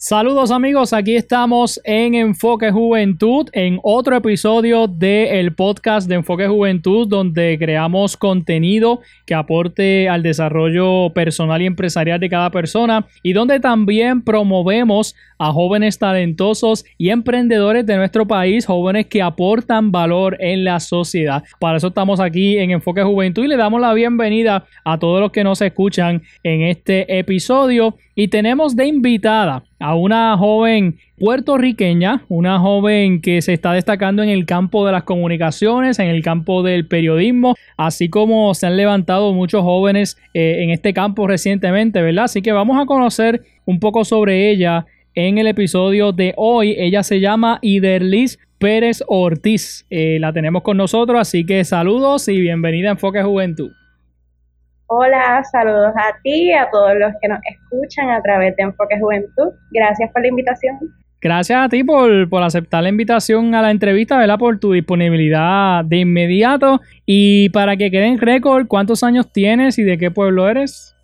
Saludos amigos, aquí estamos en Enfoque Juventud, en otro episodio del podcast de Enfoque Juventud, donde creamos contenido que aporte al desarrollo personal y empresarial de cada persona y donde también promovemos a jóvenes talentosos y emprendedores de nuestro país, jóvenes que aportan valor en la sociedad. Para eso estamos aquí en Enfoque Juventud y le damos la bienvenida a todos los que nos escuchan en este episodio. Y tenemos de invitada a una joven puertorriqueña, una joven que se está destacando en el campo de las comunicaciones, en el campo del periodismo, así como se han levantado muchos jóvenes eh, en este campo recientemente, ¿verdad? Así que vamos a conocer un poco sobre ella en el episodio de hoy. Ella se llama Iderlis Pérez Ortiz. Eh, la tenemos con nosotros, así que saludos y bienvenida a Enfoque Juventud. Hola, saludos a ti y a todos los que nos escuchan a través de Enfoque Juventud. Gracias por la invitación. Gracias a ti por, por, aceptar la invitación a la entrevista, ¿verdad? Por tu disponibilidad de inmediato. Y para que quede en récord, ¿cuántos años tienes y de qué pueblo eres?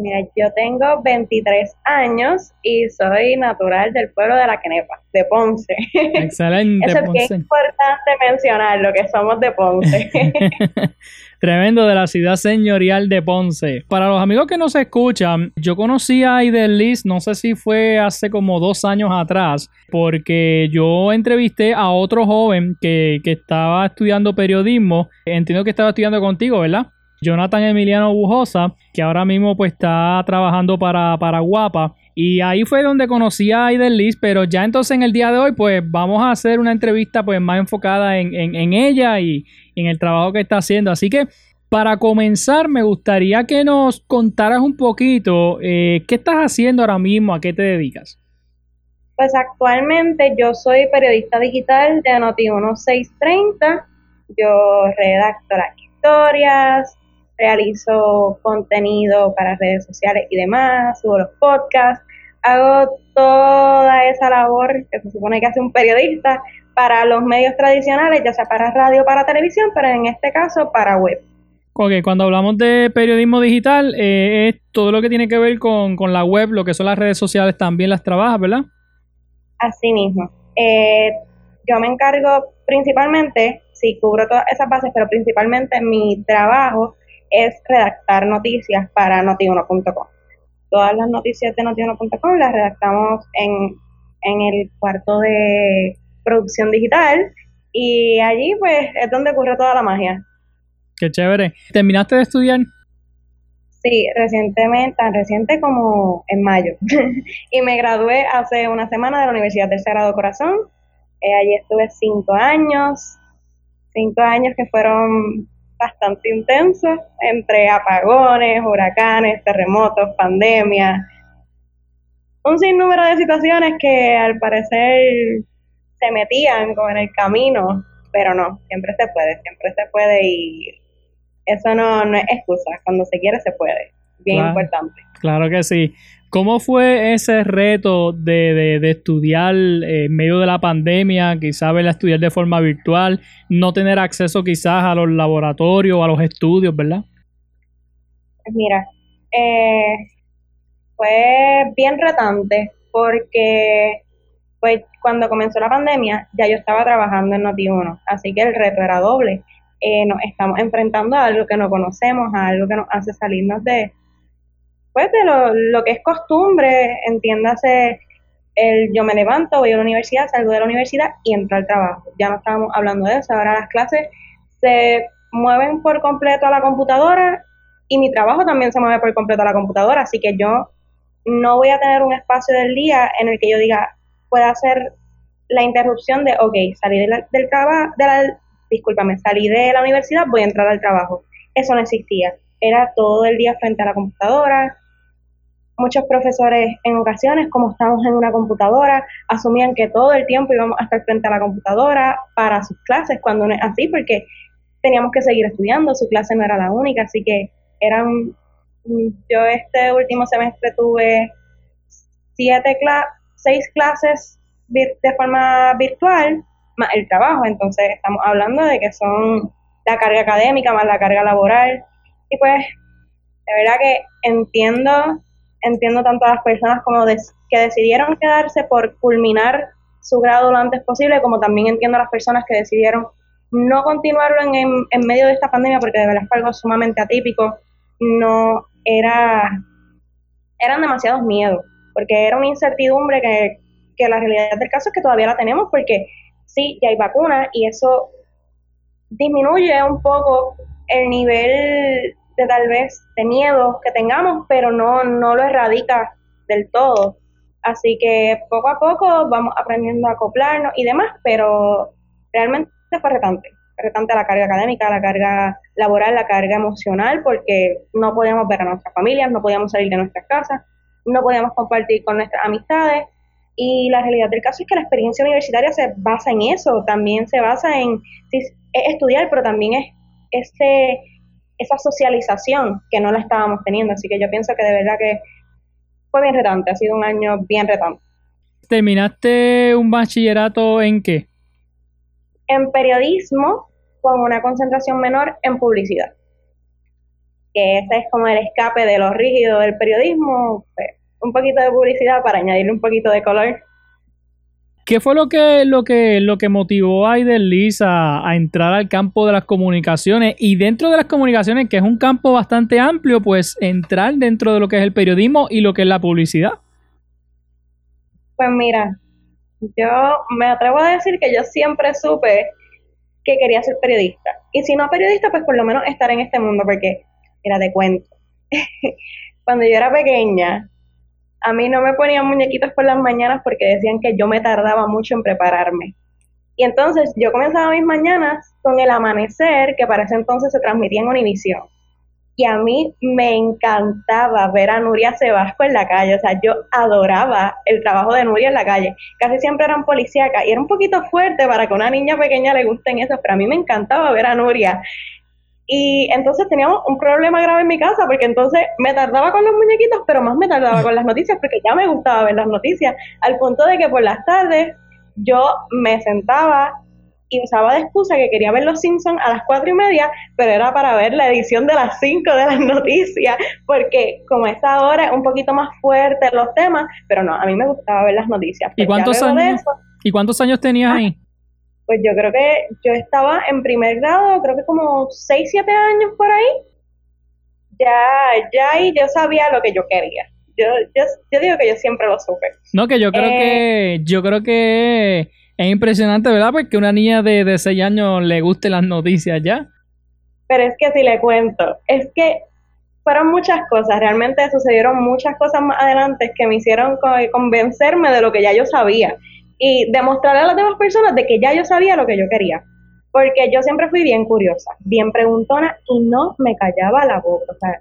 Mira, yo tengo 23 años y soy natural del pueblo de La Quenepa, de Ponce. Excelente. Eso es es importante mencionar, lo que somos de Ponce. Tremendo de la ciudad señorial de Ponce. Para los amigos que nos escuchan, yo conocí a Liz, no sé si fue hace como dos años atrás, porque yo entrevisté a otro joven que, que estaba estudiando periodismo. Entiendo que estaba estudiando contigo, ¿verdad? Jonathan Emiliano Bujosa, que ahora mismo pues está trabajando para, para Guapa. Y ahí fue donde conocí a Aiden Liz, pero ya entonces en el día de hoy pues vamos a hacer una entrevista pues más enfocada en, ella y, en el trabajo que está haciendo. Así que para comenzar me gustaría que nos contaras un poquito eh, qué estás haciendo ahora mismo, a qué te dedicas. Pues actualmente yo soy periodista digital de Noti 1630. Yo redacto las historias, realizo contenido para redes sociales y demás, subo los podcasts, hago toda esa labor que se supone que hace un periodista para los medios tradicionales, ya sea para radio, para televisión, pero en este caso para web. Ok, cuando hablamos de periodismo digital, eh, es todo lo que tiene que ver con, con, la web, lo que son las redes sociales, también las trabajas, ¿verdad? Así mismo. Eh, yo me encargo principalmente, sí, cubro todas esas bases, pero principalmente mi trabajo es redactar noticias para notiuno.com. Todas las noticias de notiuno.com las redactamos en, en el cuarto de producción digital y allí pues es donde ocurre toda la magia. Qué chévere. ¿Terminaste de estudiar? Sí, recientemente, tan reciente como en mayo. y me gradué hace una semana de la Universidad del Sagrado Corazón. Eh, allí estuve cinco años, cinco años que fueron bastante intenso entre apagones, huracanes, terremotos, pandemias, un sinnúmero de situaciones que al parecer se metían como en el camino, pero no, siempre se puede, siempre se puede y eso no, no es excusa, cuando se quiere se puede, bien importante. Claro que sí. ¿Cómo fue ese reto de, estudiar en medio de la pandemia, quizás a estudiar de forma virtual, no tener acceso quizás a los laboratorios, a los estudios, verdad? Pues mira, eh, fue bien retante porque pues, cuando comenzó la pandemia ya yo estaba trabajando en Noti1, así que el reto era doble. Eh, nos estamos enfrentando a algo que no conocemos, a algo que nos hace salirnos de pues de lo, que es costumbre, entiéndase, el yo me levanto, voy a la universidad, salgo de la universidad y entro al trabajo. Ya no estábamos hablando de eso, ahora las clases se mueven por completo a la computadora y mi trabajo también se mueve por completo a la computadora, así que yo no voy a tener un espacio del día en el que yo diga, pueda hacer la interrupción de, ok, salí del trabajo, de la, discúlpame, salí de la universidad, voy a entrar al trabajo. Eso no existía. Era todo el día frente a la computadora. Muchos profesores en ocasiones, como estamos en una computadora, asumían que todo el tiempo íbamos a estar frente a la computadora para sus clases, cuando no es así, porque teníamos que seguir estudiando, su clase no era la única, así que eran, yo este último semestre tuve siete cla seis clases de forma virtual más el trabajo, entonces estamos hablando de que son la carga académica más la carga laboral y pues de verdad que entiendo entiendo tanto a las personas como des- que decidieron quedarse por culminar su grado lo antes posible como también entiendo a las personas que decidieron no continuarlo en, en, en medio de esta pandemia porque de verdad fue algo sumamente atípico. No era eran demasiados miedos porque era una incertidumbre que, que la realidad del caso es que todavía la tenemos porque sí, ya hay vacunas y eso disminuye un poco el nivel de tal vez de miedo que tengamos, pero no, no lo erradica del todo. Así que poco a poco vamos aprendiendo a acoplarnos y demás, pero realmente fue retante. Retante la carga académica, la carga laboral, la carga emocional, porque no podíamos ver a nuestras familias, no podíamos salir de nuestras casas, no podíamos compartir con nuestras amistades. Y la realidad del caso es que la experiencia universitaria se basa en eso, también se basa en es estudiar, pero también es ese, esa socialización que no la estábamos teniendo. Así que yo pienso que de verdad que fue bien retante, ha sido un año bien retante. ¿Terminaste un bachillerato en qué? En periodismo, con una concentración menor en publicidad. Que ese es como el escape de lo rígido del periodismo, pues, un poquito de publicidad para añadirle un poquito de color. ¿Qué fue lo que, lo que, lo que motivó a Liz a, a entrar al campo de las comunicaciones? Y dentro de las comunicaciones, que es un campo bastante amplio, pues entrar dentro de lo que es el periodismo y lo que es la publicidad. Pues mira, yo me atrevo a decir que yo siempre supe que quería ser periodista. Y si no periodista, pues por lo menos estar en este mundo, porque, mira, te cuento. Cuando yo era pequeña, a mí no me ponían muñequitos por las mañanas porque decían que yo me tardaba mucho en prepararme. Y entonces yo comenzaba mis mañanas con el amanecer, que para ese entonces se transmitía en Univisión. Y a mí me encantaba ver a Nuria Sebasco en la calle, o sea, yo adoraba el trabajo de Nuria en la calle. Casi siempre eran policíacas y era un poquito fuerte para que a una niña pequeña le gusten eso, pero a mí me encantaba ver a Nuria. Y entonces teníamos un problema grave en mi casa, porque entonces me tardaba con los muñequitos, pero más me tardaba con las noticias, porque ya me gustaba ver las noticias, al punto de que por las tardes yo me sentaba y usaba de excusa que quería ver Los Simpsons a las cuatro y media, pero era para ver la edición de las cinco de las noticias, porque como esa hora es un poquito más fuerte los temas, pero no, a mí me gustaba ver las noticias. ¿Y Pues ya cuántos años, eso, ¿y cuántos años tenías ahí? Pues yo creo que yo estaba en primer grado, creo que como 6, 7 años por ahí. Ya, ya ahí yo sabía lo que yo quería. Yo, yo, yo digo que yo siempre lo supe. No, que yo creo Eh, que yo creo que es impresionante, ¿verdad? Porque una niña de, de 6 años le guste las noticias ya. Pero es que si le cuento, es que fueron muchas cosas, realmente sucedieron muchas cosas más adelante que me hicieron co- convencerme de lo que ya yo sabía y demostrarle a las demás personas de que ya yo sabía lo que yo quería. Porque yo siempre fui bien curiosa, bien preguntona y no me callaba la boca, o sea,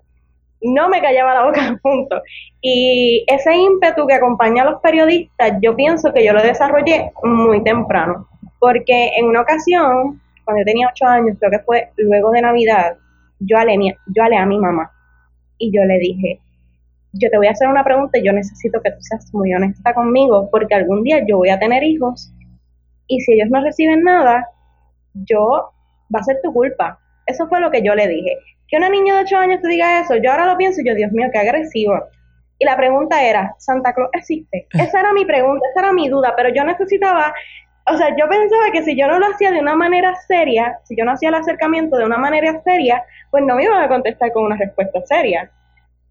no me callaba la boca, punto. Y ese ímpetu que acompaña a los periodistas, yo pienso que yo lo desarrollé muy temprano, porque en una ocasión, cuando yo tenía ocho años, creo que fue luego de Navidad, yo mi- yo hablé a mi mamá y yo le dije, yo te voy a hacer una pregunta y yo necesito que tú seas muy honesta conmigo, porque algún día yo voy a tener hijos y si ellos no reciben nada, yo va a ser tu culpa. Eso fue lo que yo le dije. Que una niña de 8 años te diga eso, yo ahora lo pienso y yo, Dios mío, qué agresivo. Y la pregunta era, ¿Santa Claus existe? Esa era mi pregunta, esa era mi duda, pero yo necesitaba, o sea, yo pensaba que si yo no lo hacía de una manera seria, si yo no hacía el acercamiento de una manera seria, pues no me iban a contestar con una respuesta seria.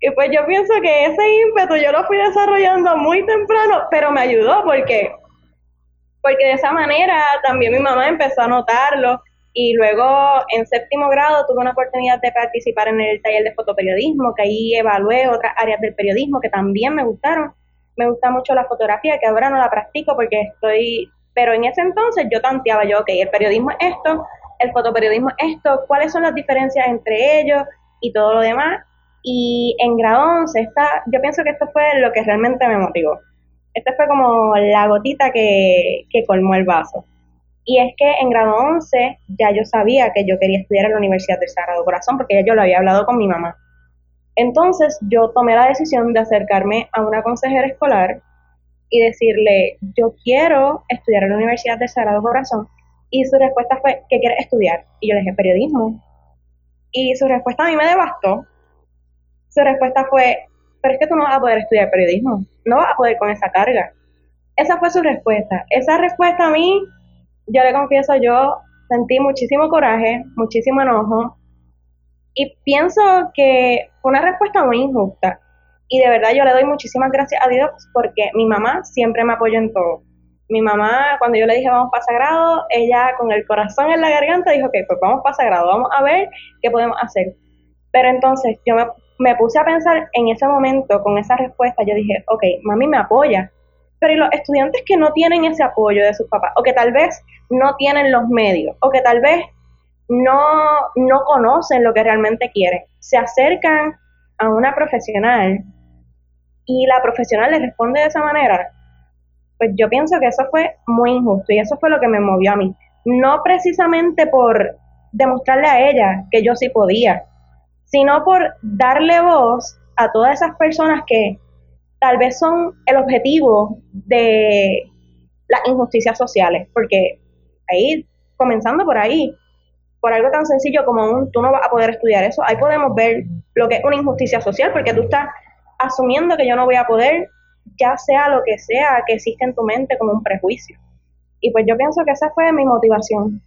Y pues yo pienso que ese ímpetu yo lo fui desarrollando muy temprano, pero me ayudó porque porque de esa manera también mi mamá empezó a notarlo y luego en séptimo grado tuve una oportunidad de participar en el taller de fotoperiodismo, que ahí evalué otras áreas del periodismo que también me gustaron. Me gusta mucho la fotografía, que ahora no la practico porque estoy Pero en ese entonces yo tanteaba yo, ok, el periodismo es esto, el fotoperiodismo es esto, cuáles son las diferencias entre ellos y todo lo demás. Y en grado 11, esta, yo pienso que esto fue lo que realmente me motivó. Esta fue como la gotita que, que colmó el vaso. Y es que en grado 11 ya yo sabía que yo quería estudiar en la Universidad del Sagrado Corazón porque ya yo lo había hablado con mi mamá. Entonces yo tomé la decisión de acercarme a una consejera escolar y decirle, yo quiero estudiar en la Universidad del Sagrado Corazón. Y su respuesta fue, ¿qué quieres estudiar? Y yo le dije, periodismo. Y su respuesta a mí me devastó. Su respuesta fue, pero es que tú no vas a poder estudiar periodismo, no vas a poder con esa carga. Esa fue su respuesta. Esa respuesta a mí yo le confieso, yo sentí muchísimo coraje, muchísimo enojo y pienso que fue una respuesta muy injusta. Y de verdad yo le doy muchísimas gracias a Dios porque mi mamá siempre me apoyó en todo. Mi mamá, cuando yo le dije vamos para Sagrado, ella con el corazón en la garganta dijo, ok, pues vamos para Sagrado, vamos a ver qué podemos hacer. Pero entonces yo me, me puse a pensar en ese momento, con esa respuesta, yo dije, ok, mami me apoya, pero los estudiantes que no tienen ese apoyo de sus papás, o que tal vez no tienen los medios, o que tal vez no, no conocen lo que realmente quieren, se acercan a una profesional y la profesional les responde de esa manera, pues yo pienso que eso fue muy injusto y eso fue lo que me movió a mí. No precisamente por demostrarle a ella que yo sí podía, sino por darle voz a todas esas personas que tal vez son el objetivo de las injusticias sociales, porque ahí, comenzando por ahí, por algo tan sencillo como un tú no vas a poder estudiar eso, ahí podemos ver lo que es una injusticia social, porque tú estás asumiendo que yo no voy a poder, ya sea lo que sea que existe en tu mente como un prejuicio. Y pues yo pienso que esa fue mi motivación.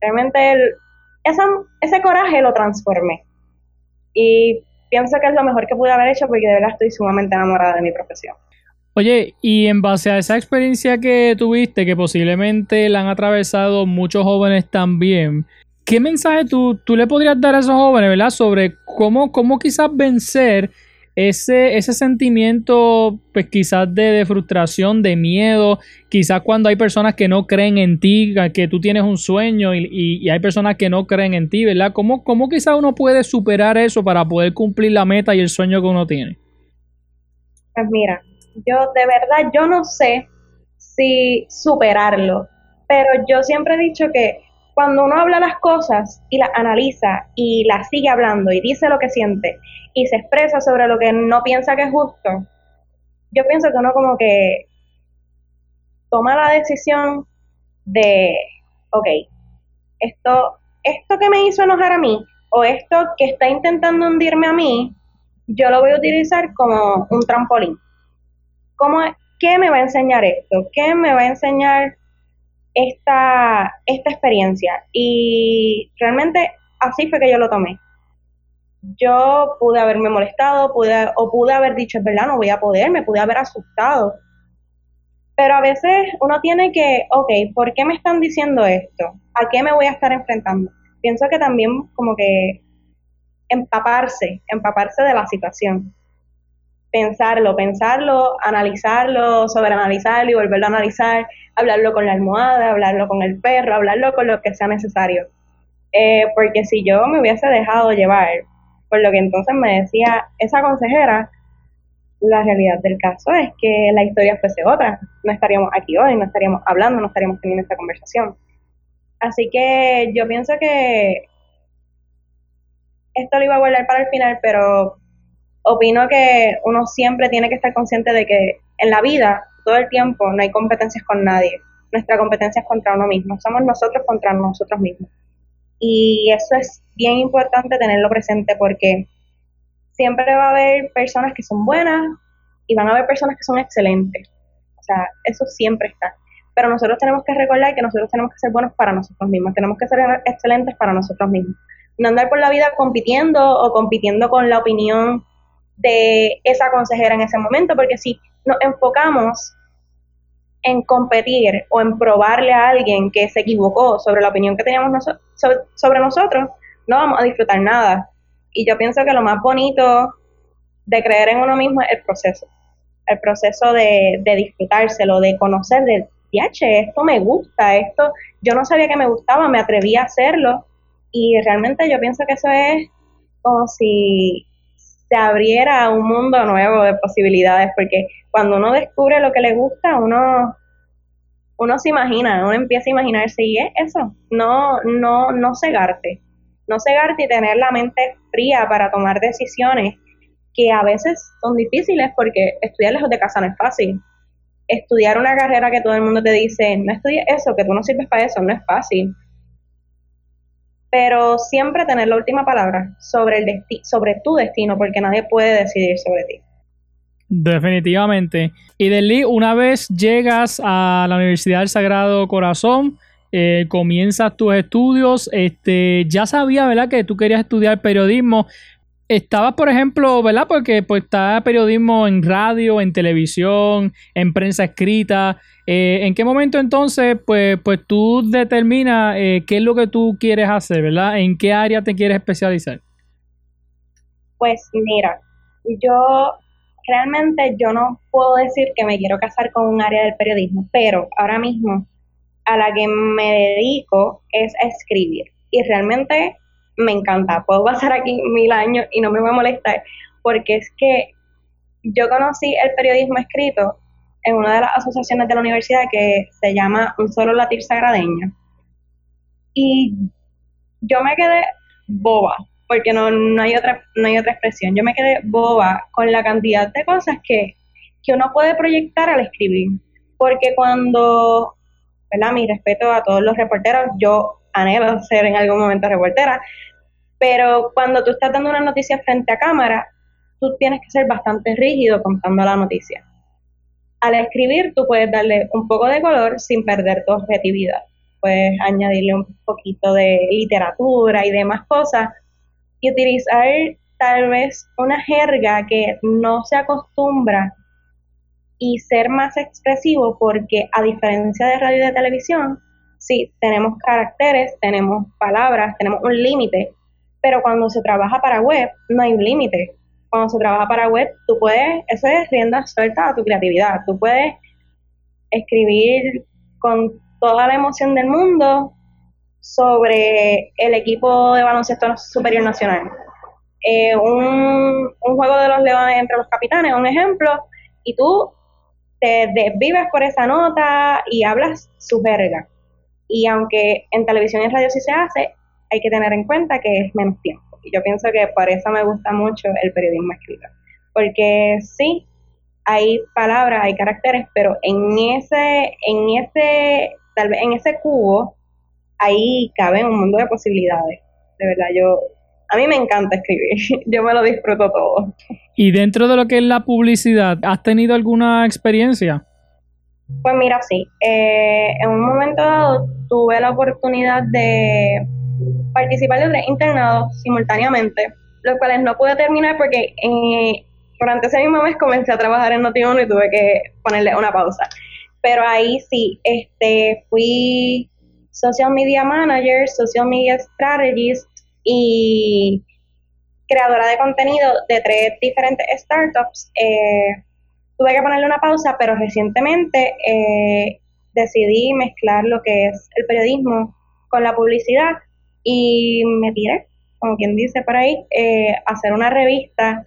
Realmente el, ese coraje lo transformé. Y pienso que es lo mejor que pude haber hecho porque de verdad estoy sumamente enamorada de mi profesión. Oye, y en base a esa experiencia que tuviste, que posiblemente la han atravesado muchos jóvenes también, ¿qué mensaje tú, tú le podrías dar a esos jóvenes, ¿verdad? Sobre cómo, cómo quizás vencer ese, ese sentimiento, pues quizás de, frustración, de miedo, quizás cuando hay personas que no creen en ti, que tú tienes un sueño y, hay personas que no creen en ti, ¿verdad? ¿Cómo, ¿Cómo quizás uno puede superar eso para poder cumplir la meta y el sueño que uno tiene? Pues mira, yo de verdad, yo no sé si superarlo, pero yo siempre he dicho que cuando uno habla las cosas y las analiza y las sigue hablando y dice lo que siente y se expresa sobre lo que no piensa que es justo, yo pienso que uno como que toma la decisión de, ok, esto, esto que me hizo enojar a mí o esto que está intentando hundirme a mí, yo lo voy a utilizar como un trampolín. ¿Cómo, ¿Qué me va a enseñar esto? ¿Qué me va a enseñar esta, esta experiencia. Y realmente así fue que yo lo tomé. Yo pude haberme molestado, pude, o pude haber dicho, es verdad, no voy a poder, me pude haber asustado. Pero a veces uno tiene que, ok, ¿por qué me están diciendo esto? ¿A qué me voy a estar enfrentando? Pienso que también como que empaparse, empaparse de la situación pensarlo, pensarlo, analizarlo, sobreanalizarlo y volverlo a analizar, hablarlo con la almohada, hablarlo con el perro, hablarlo con lo que sea necesario. Eh, porque si yo me hubiese dejado llevar por lo que entonces me decía esa consejera, la realidad del caso es que la historia fuese otra. No estaríamos aquí hoy, no estaríamos hablando, no estaríamos teniendo esta conversación. Así que yo pienso que esto lo iba a guardar para el final, pero opino que uno siempre tiene que estar consciente de que en la vida, todo el tiempo, no hay competencias con nadie. Nuestra competencia es contra uno mismo. Somos nosotros contra nosotros mismos. Y eso es bien importante tenerlo presente porque siempre va a haber personas que son buenas y van a haber personas que son excelentes. O sea, eso siempre está. Pero nosotros tenemos que recordar que nosotros tenemos que ser buenos para nosotros mismos, tenemos que ser excelentes para nosotros mismos. No andar por la vida compitiendo o compitiendo con la opinión de esa consejera en ese momento, porque si nos enfocamos en competir o en probarle a alguien que se equivocó sobre la opinión que teníamos sobre, nosotros, no vamos a disfrutar nada. Y yo pienso que lo más bonito de creer en uno mismo es el proceso, el proceso de, de disfrutárselo, de conocer, de che, esto me gusta, esto, yo no sabía que me gustaba, me atreví a hacerlo y realmente yo pienso que eso es como si se abriera un mundo nuevo de posibilidades, porque cuando uno descubre lo que le gusta, uno uno se imagina, uno empieza a imaginarse y es eso, no no no cegarte, no cegarte y tener la mente fría para tomar decisiones que a veces son difíciles porque estudiar lejos de casa no es fácil. Estudiar una carrera que todo el mundo te dice, no estudies eso, que tú no sirves para eso, no es fácil pero siempre tener la última palabra sobre, el desti sobre tu destino, porque nadie puede decidir sobre ti. Definitivamente. Y Deli, una vez llegas a la Universidad del Sagrado Corazón, eh, comienzas tus estudios, este, ya sabía, ¿verdad?, que tú querías estudiar periodismo. Estabas, por ejemplo, ¿verdad? Porque pues está periodismo en radio, en televisión, en prensa escrita. Eh, ¿En qué momento entonces, pues, pues tú determinas eh, qué es lo que tú quieres hacer, ¿verdad? ¿En qué área te quieres especializar? Pues mira, yo realmente yo no puedo decir que me quiero casar con un área del periodismo, pero ahora mismo a la que me dedico es a escribir y realmente me encanta. Puedo pasar aquí mil años y no me voy a molestar porque es que yo conocí el periodismo escrito en una de las asociaciones de la universidad que se llama Un Solo Latir Sagradeño. Y yo me quedé boba, porque no, no, hay otra, no hay otra expresión. Yo me quedé boba con la cantidad de cosas que, que uno puede proyectar al escribir. Porque cuando, ¿verdad? Mi respeto a todos los reporteros, yo anhelo ser en algún momento reportera, pero cuando tú estás dando una noticia frente a cámara, tú tienes que ser bastante rígido contando la noticia al escribir tú puedes darle un poco de color sin perder tu objetividad. Puedes añadirle un poquito de literatura y demás cosas y utilizar tal vez una jerga que no se acostumbra y ser más expresivo porque a diferencia de radio y de televisión, sí, tenemos caracteres, tenemos palabras, tenemos un límite, pero cuando se trabaja para web no hay un límite cuando se trabaja para web, tú puedes, eso es rienda suelta a tu creatividad, tú puedes escribir con toda la emoción del mundo sobre el equipo de baloncesto superior nacional. Eh, un, juego de los leones entre los capitanes, un ejemplo, y tú te desvives por esa nota y hablas su verga. Y aunque en televisión y radio sí se hace, hay que tener en cuenta que es menos tiempo. Y yo pienso que por eso me gusta mucho el periodismo escrito. Porque sí, hay palabras, hay caracteres, pero en ese, en ese, tal vez en ese cubo, ahí cabe un mundo de posibilidades. De verdad, yo, a mí me encanta escribir, yo me lo disfruto todo. Y dentro de lo que es la publicidad, ¿has tenido alguna experiencia? Pues mira, sí. Eh, en un momento dado tuve la oportunidad de participar de tres internados simultáneamente, los cuales no pude terminar porque eh, durante ese mismo mes comencé a trabajar en noti y tuve que ponerle una pausa. Pero ahí sí, este, fui social media manager, social media strategist y creadora de contenido de tres diferentes startups. Eh, tuve que ponerle una pausa, pero recientemente eh, decidí mezclar lo que es el periodismo con la publicidad y me tiré, como quien dice por ahí, eh, hacer una revista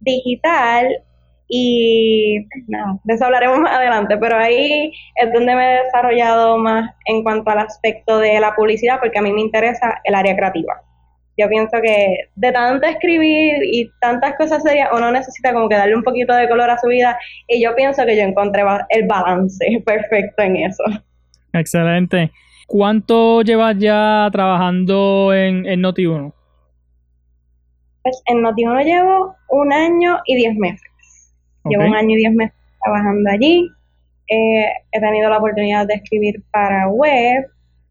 digital y nada, de eso hablaremos más adelante, pero ahí es donde me he desarrollado más en cuanto al aspecto de la publicidad, porque a mí me interesa el área creativa. Yo pienso que de tanto escribir y tantas cosas serias, uno necesita como que darle un poquito de color a su vida y yo pienso que yo encontré el balance perfecto en eso. Excelente. ¿Cuánto llevas ya trabajando en, en Noti1? Pues en Noti1 llevo un año y diez meses. Llevo un año y diez meses trabajando allí. Eh, he tenido la oportunidad de escribir para web,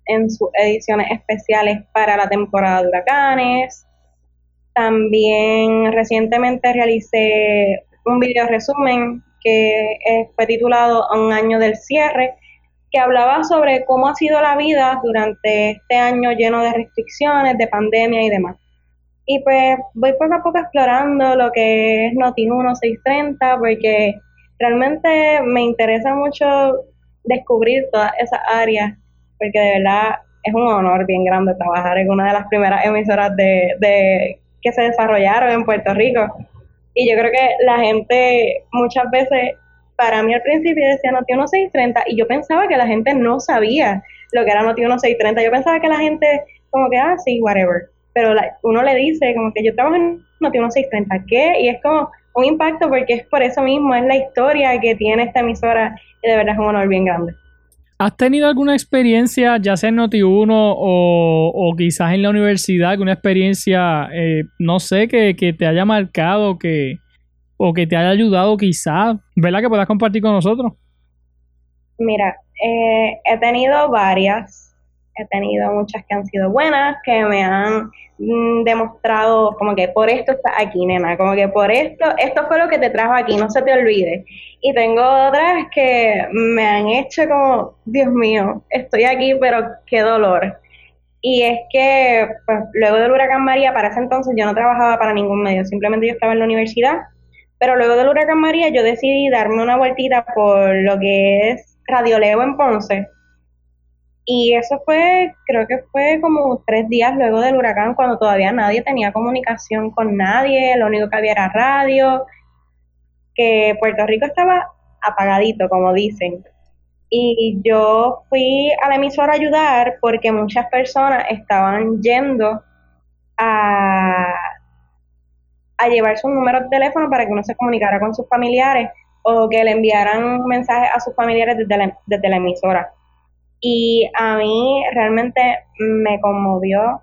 en sus ediciones especiales para la temporada de huracanes. También recientemente realicé un video resumen que fue titulado Un año del cierre, que hablaba sobre cómo ha sido la vida durante este año lleno de restricciones, de pandemia y demás. Y pues voy poco a poco explorando lo que es Noti 1630 porque realmente me interesa mucho descubrir todas esas áreas, porque de verdad es un honor bien grande trabajar en una de las primeras emisoras de, de que se desarrollaron en Puerto Rico. Y yo creo que la gente muchas veces, para mí al principio decía Noti 1630 y yo pensaba que la gente no sabía lo que era Noti 1630. Yo pensaba que la gente como que, ah, sí, whatever. Pero uno le dice como que yo trabajo en Noti 1630, ¿qué? Y es como un impacto porque es por eso mismo, es la historia que tiene esta emisora y de verdad es un honor bien grande. ¿Has tenido alguna experiencia, ya sea en Noti1 o, o quizás en la universidad, alguna experiencia, eh, no sé, que, te haya marcado que, o que te haya ayudado quizás, ¿verdad? Que puedas compartir con nosotros. Mira, eh, he tenido varias he tenido muchas que han sido buenas, que me han mm, demostrado como que por esto estás aquí, nena, como que por esto, esto fue lo que te trajo aquí, no se te olvide. Y tengo otras que me han hecho como, Dios mío, estoy aquí, pero qué dolor. Y es que, pues, luego del huracán María, para ese entonces yo no trabajaba para ningún medio, simplemente yo estaba en la universidad. Pero luego del huracán María yo decidí darme una vueltita por lo que es Radio Leo en Ponce y eso fue, creo que fue como tres días luego del huracán, cuando todavía nadie tenía comunicación con nadie, lo único que había era radio, que Puerto Rico estaba apagadito, como dicen. Y yo fui a la emisora a ayudar porque muchas personas estaban yendo a, a llevar su número de teléfono para que uno se comunicara con sus familiares o que le enviaran mensajes a sus familiares desde la emisora. Y a mí realmente me conmovió,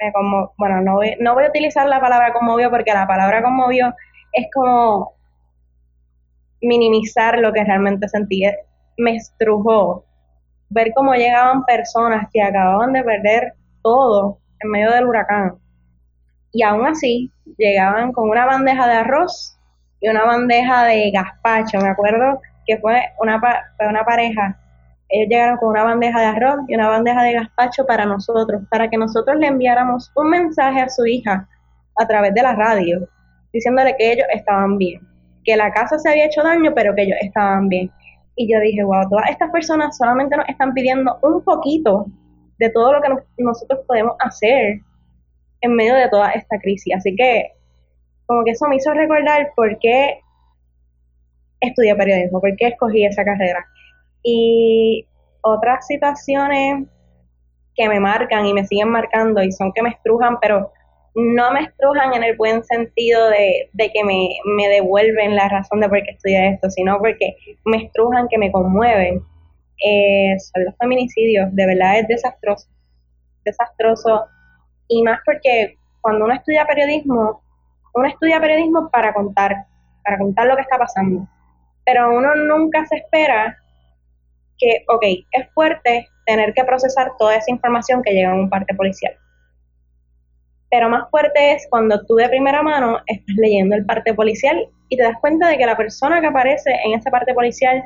me como, bueno, no voy, no voy a utilizar la palabra conmovió porque la palabra conmovió es como minimizar lo que realmente sentí. Me estrujó ver cómo llegaban personas que acababan de perder todo en medio del huracán. Y aún así llegaban con una bandeja de arroz y una bandeja de gazpacho. Me acuerdo que fue una, fue una pareja ellos llegaron con una bandeja de arroz y una bandeja de gazpacho para nosotros, para que nosotros le enviáramos un mensaje a su hija a través de la radio, diciéndole que ellos estaban bien, que la casa se había hecho daño, pero que ellos estaban bien. Y yo dije, wow, todas estas personas solamente nos están pidiendo un poquito de todo lo que nosotros podemos hacer en medio de toda esta crisis. Así que, como que eso me hizo recordar por qué estudié periodismo, por qué escogí esa carrera. Y otras situaciones que me marcan y me siguen marcando y son que me estrujan, pero no me estrujan en el buen sentido de, que me, devuelven la razón de por qué estudié esto, sino porque me estrujan, que me conmueven. Eh, son los feminicidios, de verdad es desastroso, desastroso, y más porque cuando uno estudia periodismo, uno estudia periodismo para contar, para contar lo que está pasando, pero uno nunca se espera que, ok, es fuerte tener que procesar toda esa información que llega en un parte policial. Pero más fuerte es cuando tú de primera mano estás leyendo el parte policial y te das cuenta de que la persona que aparece en ese parte policial,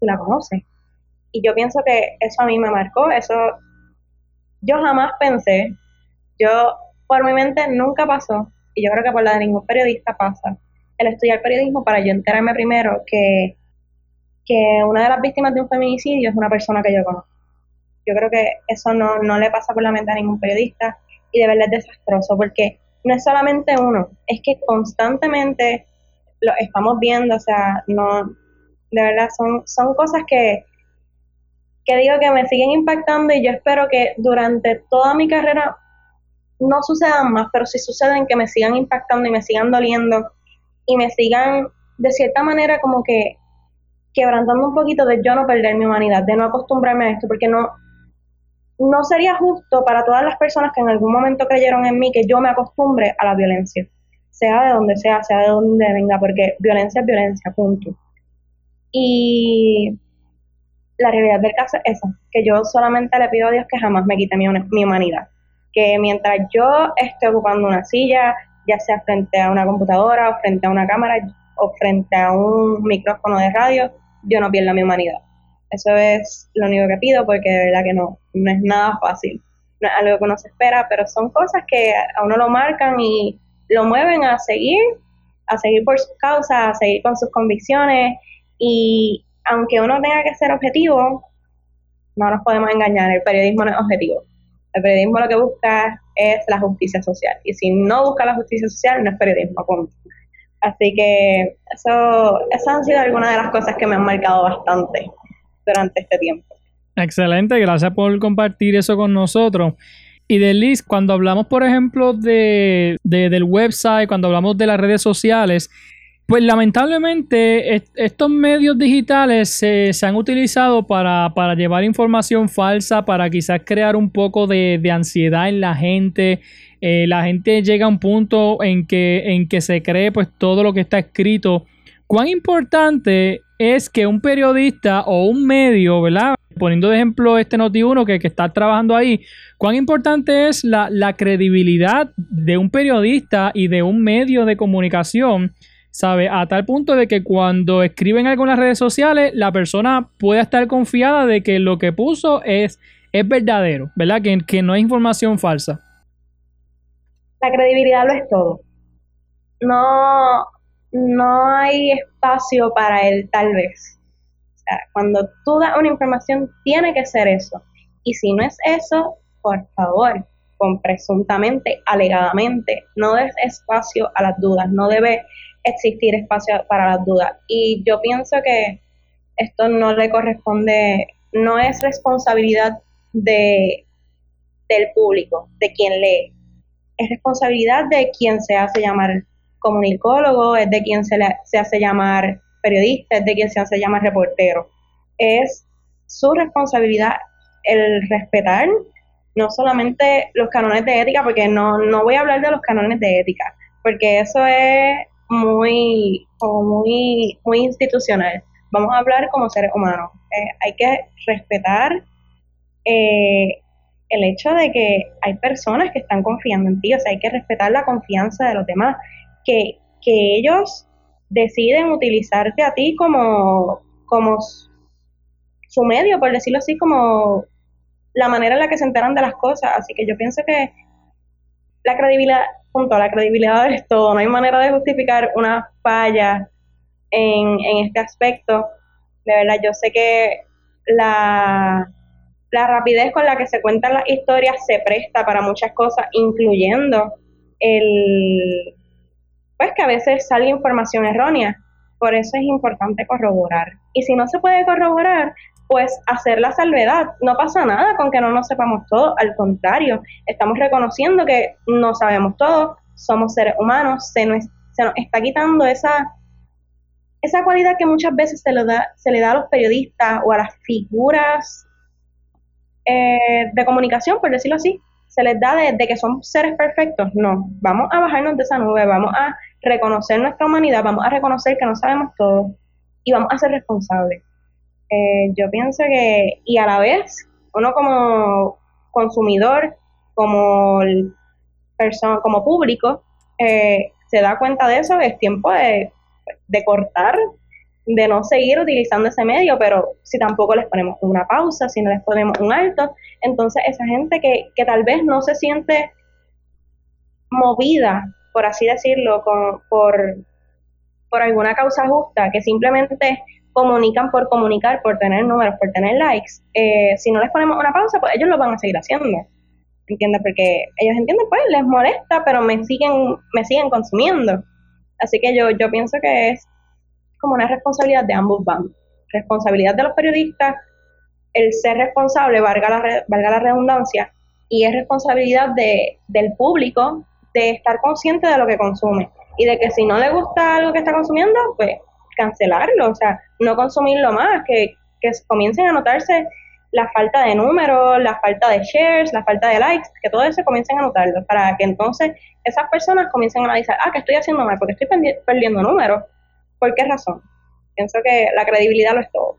tú la conoces. Y yo pienso que eso a mí me marcó, eso yo jamás pensé, yo por mi mente nunca pasó, y yo creo que por la de ningún periodista pasa, el estudiar periodismo para yo enterarme primero que que una de las víctimas de un feminicidio es una persona que yo conozco. Yo creo que eso no, no le pasa por la mente a ningún periodista y de verdad es desastroso porque no es solamente uno, es que constantemente lo estamos viendo, o sea, no, de verdad son, son cosas que, que digo que me siguen impactando y yo espero que durante toda mi carrera no sucedan más, pero si suceden que me sigan impactando y me sigan doliendo y me sigan de cierta manera como que quebrantando un poquito de yo no perder mi humanidad, de no acostumbrarme a esto, porque no, no sería justo para todas las personas que en algún momento creyeron en mí que yo me acostumbre a la violencia, sea de donde sea, sea de donde venga, porque violencia es violencia, punto. Y la realidad del caso es esa, que yo solamente le pido a Dios que jamás me quite mi, mi humanidad, que mientras yo esté ocupando una silla, ya sea frente a una computadora o frente a una cámara o frente a un micrófono de radio, yo no pierdo mi humanidad. Eso es lo único que pido porque de verdad que no, no es nada fácil. No es algo que uno se espera, pero son cosas que a uno lo marcan y lo mueven a seguir, a seguir por sus causas, a seguir con sus convicciones y aunque uno tenga que ser objetivo, no nos podemos engañar, el periodismo no es objetivo. El periodismo lo que busca es la justicia social. Y si no busca la justicia social, no es periodismo, punto. Así que eso, esas han sido algunas de las cosas que me han marcado bastante durante este tiempo. Excelente, gracias por compartir eso con nosotros. Y de Liz, cuando hablamos, por ejemplo, de, del website, cuando hablamos de las redes sociales, pues lamentablemente estos medios digitales se, han utilizado para, llevar información falsa, para quizás crear un poco de, ansiedad en la gente. Eh, la gente llega a un punto en que, en que se cree pues todo lo que está escrito. ¿Cuán importante es que un periodista o un medio, ¿verdad? Poniendo de ejemplo este Noti1 que, que está trabajando ahí, ¿cuán importante es la, la credibilidad de un periodista y de un medio de comunicación? ¿Sabe? A tal punto de que cuando escriben algo en las redes sociales, la persona pueda estar confiada de que lo que puso es, es verdadero, ¿verdad? Que, que no es información falsa. La credibilidad lo es todo. No, no hay espacio para él, tal vez. O sea, cuando tú das una información, tiene que ser eso. Y si no es eso, por favor, con presuntamente, alegadamente, no des espacio a las dudas, no debe existir espacio para las dudas. Y yo pienso que esto no le corresponde, no es responsabilidad de, del público, de quien lee. Es responsabilidad de quien se hace llamar comunicólogo, es de quien se, se hace llamar periodista, es de quien se hace llamar reportero. Es su responsabilidad el respetar no solamente los canones de ética, porque no, no voy a hablar de los canones de ética, porque eso es muy, muy, muy institucional. Vamos a hablar como seres humanos. Eh, hay que respetar eh, el hecho de que hay personas que están confiando en ti, o sea, hay que respetar la confianza de los demás, que, que ellos deciden utilizarte a ti como, como su medio, por decirlo así, como la manera en la que se enteran de las cosas. Así que yo pienso que la credibilidad, junto a la credibilidad es todo. No hay manera de justificar una falla en, en este aspecto. De verdad, yo sé que la, la rapidez con la que se cuentan las historias se presta para muchas cosas, incluyendo el pues que a veces sale información errónea. Por eso es importante corroborar. Y si no se puede corroborar, pues hacer la salvedad. No pasa nada con que no nos sepamos todo, al contrario, estamos reconociendo que no sabemos todo, somos seres humanos, se nos, se nos está quitando esa, esa cualidad que muchas veces se, da, se le da a los periodistas o a las figuras eh, de comunicación, por decirlo así, se les da de, de, que son seres perfectos. No, vamos a bajarnos de esa nube, vamos a reconocer nuestra humanidad, vamos a reconocer que no sabemos todo. Y vamos a ser responsables. Eh, yo pienso que, y a la vez, uno como consumidor, como persona, como público, eh, se da cuenta de eso, es tiempo de, cortar, de no seguir utilizando ese medio, pero si tampoco les ponemos una pausa, si no les ponemos un alto, entonces esa gente que, que tal vez no se siente movida, por así decirlo, con, por, por alguna causa justa, que simplemente comunican por comunicar, por tener números, por tener likes, eh, si no les ponemos una pausa, pues ellos lo van a seguir haciendo. ¿Entiendes? Porque ellos entienden, pues les molesta, pero me siguen, me siguen consumiendo. Así que yo, yo pienso que es como una responsabilidad de ambos bandos. Responsabilidad de los periodistas, el ser responsable, valga la, valga la redundancia, y es responsabilidad de, del público de estar consciente de lo que consume y de que si no le gusta algo que está consumiendo, pues cancelarlo, o sea, no consumirlo más, que, que comiencen a notarse la falta de números, la falta de shares, la falta de likes, que todo eso comiencen a notarlo, para que entonces esas personas comiencen a analizar, ah, que estoy haciendo mal, porque estoy perdiendo números. ¿Por qué razón? Pienso que la credibilidad lo es todo.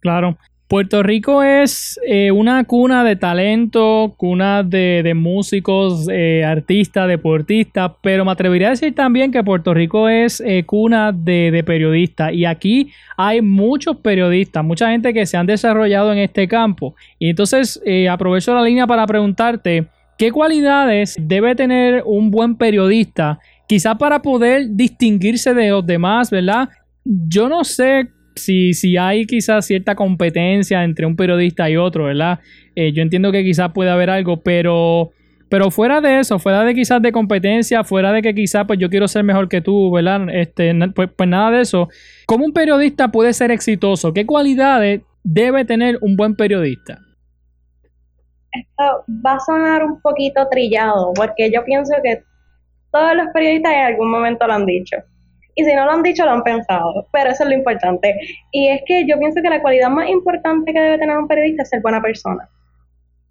Claro. Puerto Rico es eh, una cuna de talento, cuna de, músicos, eh, artistas, deportistas, pero me atrevería a decir también que Puerto Rico es eh, cuna de, periodistas y aquí hay muchos periodistas, mucha gente que se han desarrollado en este campo. Y entonces aprovecho la línea para preguntarte, ¿qué cualidades debe tener un buen periodista? Quizá para poder distinguirse de los demás, ¿verdad? Yo no sé si, si hay quizás cierta competencia entre un periodista y otro, ¿verdad? Eh, yo entiendo que quizás puede haber algo, pero, pero fuera de eso, fuera de quizás de competencia, fuera de que quizás pues yo quiero ser mejor que tú, ¿verdad? Este, pues, pues nada de eso. ¿Cómo un periodista puede ser exitoso? ¿Qué cualidades debe tener un buen periodista? Esto va a sonar un poquito trillado, porque yo pienso que todos los periodistas en algún momento lo han dicho. Y si no lo han dicho, lo han pensado. Pero eso es lo importante. Y es que yo pienso que la cualidad más importante que debe tener un periodista es ser buena persona.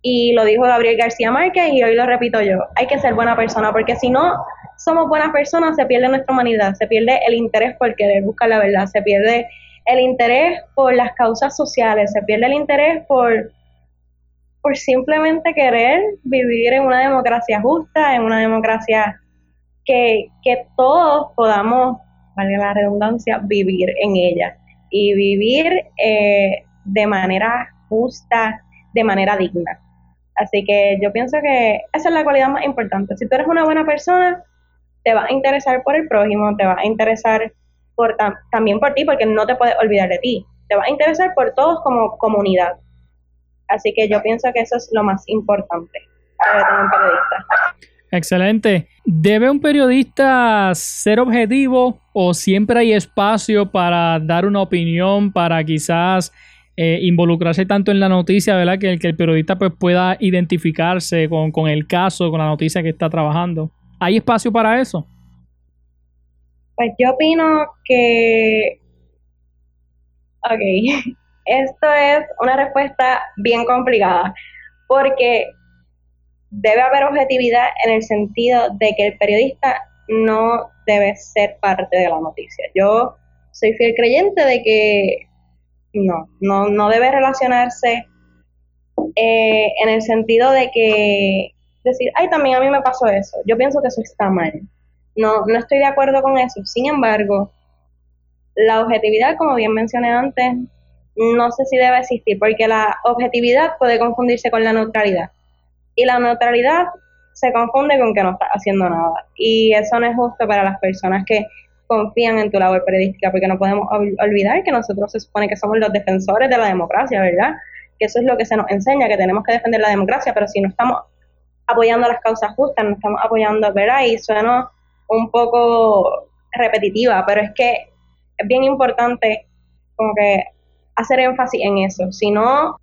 Y lo dijo Gabriel García Márquez y hoy lo repito yo. Hay que ser buena persona porque si no somos buenas personas se pierde nuestra humanidad, se pierde el interés por querer buscar la verdad, se pierde el interés por las causas sociales, se pierde el interés por, por simplemente querer vivir en una democracia justa, en una democracia que, que todos podamos valga la redundancia, vivir en ella y vivir eh, de manera justa, de manera digna. Así que yo pienso que esa es la cualidad más importante. Si tú eres una buena persona, te va a interesar por el prójimo, te va a interesar por también por ti, porque no te puedes olvidar de ti. Te va a interesar por todos como comunidad. Así que yo pienso que eso es lo más importante para tener un periodista. Excelente. ¿Debe un periodista ser objetivo o siempre hay espacio para dar una opinión, para quizás eh, involucrarse tanto en la noticia, ¿verdad? Que, que el periodista pues, pueda identificarse con, con el caso, con la noticia que está trabajando. ¿Hay espacio para eso? Pues yo opino que... Ok, esto es una respuesta bien complicada, porque debe haber objetividad en el sentido de que el periodista no debe ser parte de la noticia. Yo soy fiel creyente de que no, no, no debe relacionarse eh, en el sentido de que decir, ay, también a mí me pasó eso. Yo pienso que eso está mal. No, no estoy de acuerdo con eso. Sin embargo, la objetividad, como bien mencioné antes, no sé si debe existir, porque la objetividad puede confundirse con la neutralidad. Y la neutralidad se confunde con que no estás haciendo nada. Y eso no es justo para las personas que confían en tu labor periodística, porque no podemos olvidar que nosotros se supone que somos los defensores de la democracia, ¿verdad? Que eso es lo que se nos enseña, que tenemos que defender la democracia, pero si no estamos apoyando las causas justas, no estamos apoyando, ¿verdad? Y suena un poco repetitiva, pero es que es bien importante como que hacer énfasis en eso. Si no,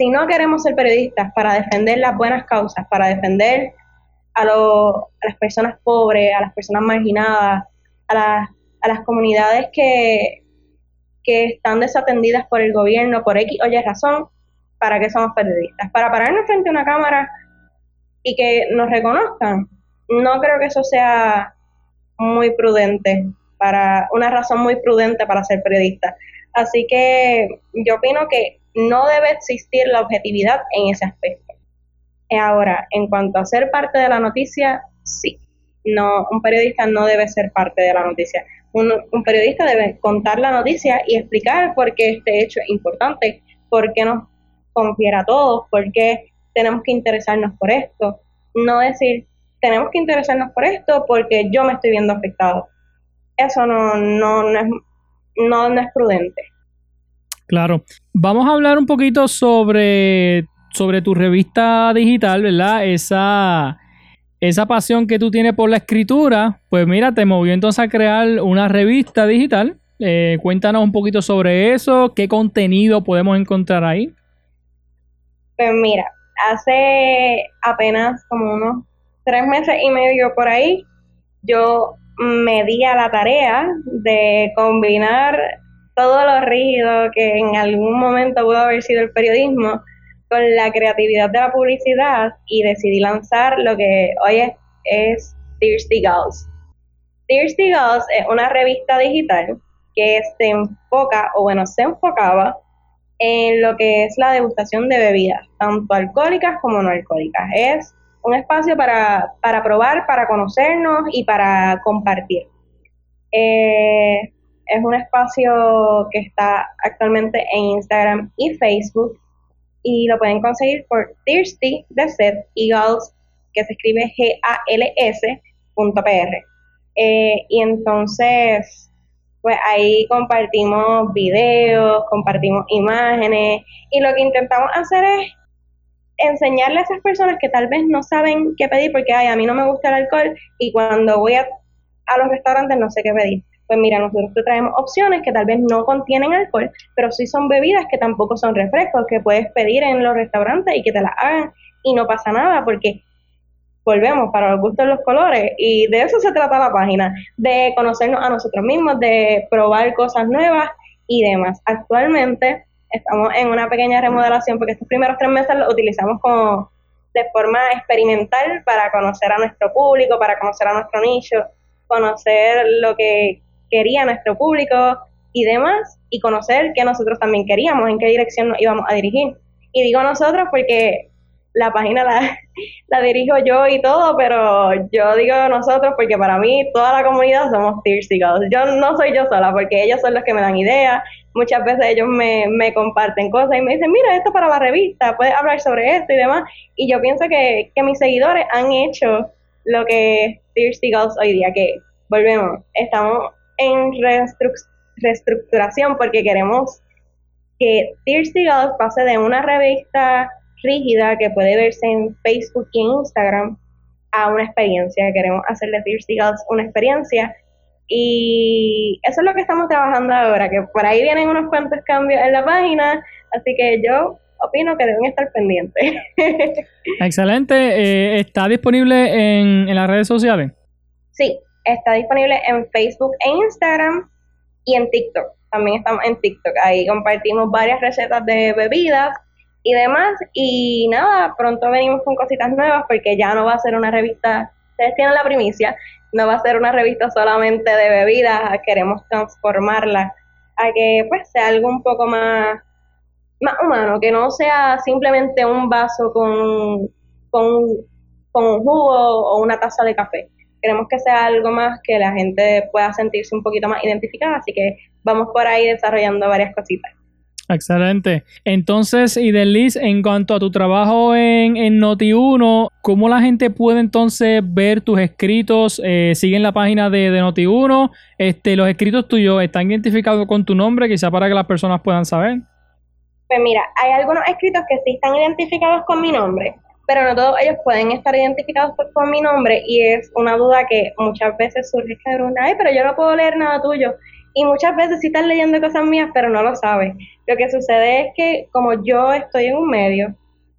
si no queremos ser periodistas para defender las buenas causas, para defender a, las personas pobres, a las personas marginadas, a, las comunidades que, que están desatendidas por el gobierno por X o Y razón, ¿para qué somos periodistas? Para pararnos frente a una cámara y que nos reconozcan. No creo que eso sea muy prudente, para una razón muy prudente para ser periodista. Así que yo opino que no debe existir la objetividad en ese aspecto. Ahora, en cuanto a ser parte de la noticia, sí. No, un periodista no debe ser parte de la noticia. Un, periodista debe contar la noticia y explicar por qué este hecho es importante, por qué nos confiere a todos, por qué tenemos que interesarnos por esto. No decir, tenemos que interesarnos por esto porque yo me estoy viendo afectado. Eso no, no, no, es, no, no es prudente. Claro. Vamos a hablar un poquito sobre, sobre tu revista digital, ¿verdad? Esa, esa pasión que tú tienes por la escritura, pues mira, te movió entonces a crear una revista digital. Eh, cuéntanos un poquito sobre eso, qué contenido podemos encontrar ahí. Pues mira, hace apenas como unos tres meses y medio por ahí, yo me di a la tarea de combinar todo lo rígido que en algún momento pudo haber sido el periodismo con la creatividad de la publicidad y decidí lanzar lo que hoy es, es Thirsty Girls. Thirsty Girls es una revista digital que se enfoca, o bueno, se enfocaba en lo que es la degustación de bebidas, tanto alcohólicas como no alcohólicas. Es un espacio para, para probar, para conocernos y para compartir. Eh, es un espacio que está actualmente en Instagram y Facebook y lo pueden conseguir por Thirsty de Eagles, que se escribe G-A-L-S.pr. Eh, y entonces pues ahí compartimos videos, compartimos imágenes y lo que intentamos hacer es enseñarle a esas personas que tal vez no saben qué pedir porque ay, a mí no me gusta el alcohol y cuando voy a, a los restaurantes no sé qué pedir. Pues mira, nosotros te traemos opciones que tal vez no contienen alcohol, pero sí son bebidas que tampoco son refrescos, que puedes pedir en los restaurantes y que te las hagan y no pasa nada porque volvemos para los gustos los colores y de eso se trata la página, de conocernos a nosotros mismos, de probar cosas nuevas y demás. Actualmente estamos en una pequeña remodelación porque estos primeros tres meses los utilizamos como de forma experimental para conocer a nuestro público, para conocer a nuestro nicho, conocer lo que quería nuestro público y demás, y conocer qué nosotros también queríamos, en qué dirección nos íbamos a dirigir. Y digo nosotros porque la página la, dirijo yo y todo, pero yo digo nosotros porque para mí toda la comunidad somos Thirsty Girls. Yo no soy yo sola porque ellos son los que me dan ideas. Muchas veces ellos me, me comparten cosas y me dicen, mira, esto para la revista, puedes hablar sobre esto y demás. Y yo pienso que, que mis seguidores han hecho lo que es Thirsty Girls hoy día, que volvemos, estamos en reestructuración porque queremos que Thirsty Girls pase de una revista rígida que puede verse en Facebook y en Instagram a una experiencia. Queremos hacerle Thirsty Girls una experiencia y eso es lo que estamos trabajando ahora, que por ahí vienen unos cuantos cambios en la página, así que yo opino que deben estar pendientes. Excelente. Eh, ¿Está disponible en, en, las redes sociales? Sí, está disponible en Facebook e Instagram y en TikTok. También estamos en TikTok. Ahí compartimos varias recetas de bebidas y demás. Y nada, pronto venimos con cositas nuevas porque ya no va a ser una revista, ustedes tienen la primicia, no va a ser una revista solamente de bebidas, queremos transformarla a que pues sea algo un poco más, más humano, que no sea simplemente un vaso con, con, con un jugo o una taza de café. Queremos que sea algo más que la gente pueda sentirse un poquito más identificada, así que vamos por ahí desarrollando varias cositas. Excelente. Entonces, Liz, en cuanto a tu trabajo en, en Noti1, ¿cómo la gente puede entonces ver tus escritos? Eh, ¿Siguen la página de, de Noti1? Este, ¿Los escritos tuyos están identificados con tu nombre, quizá para que las personas puedan saber? Pues mira, hay algunos escritos que sí están identificados con mi nombre, pero no todos ellos pueden estar identificados con mi nombre y es una duda que muchas veces surge que ay, pero yo no puedo leer nada tuyo. Y muchas veces sí están leyendo cosas mías, pero no lo sabes. Lo que sucede es que como yo estoy en un medio,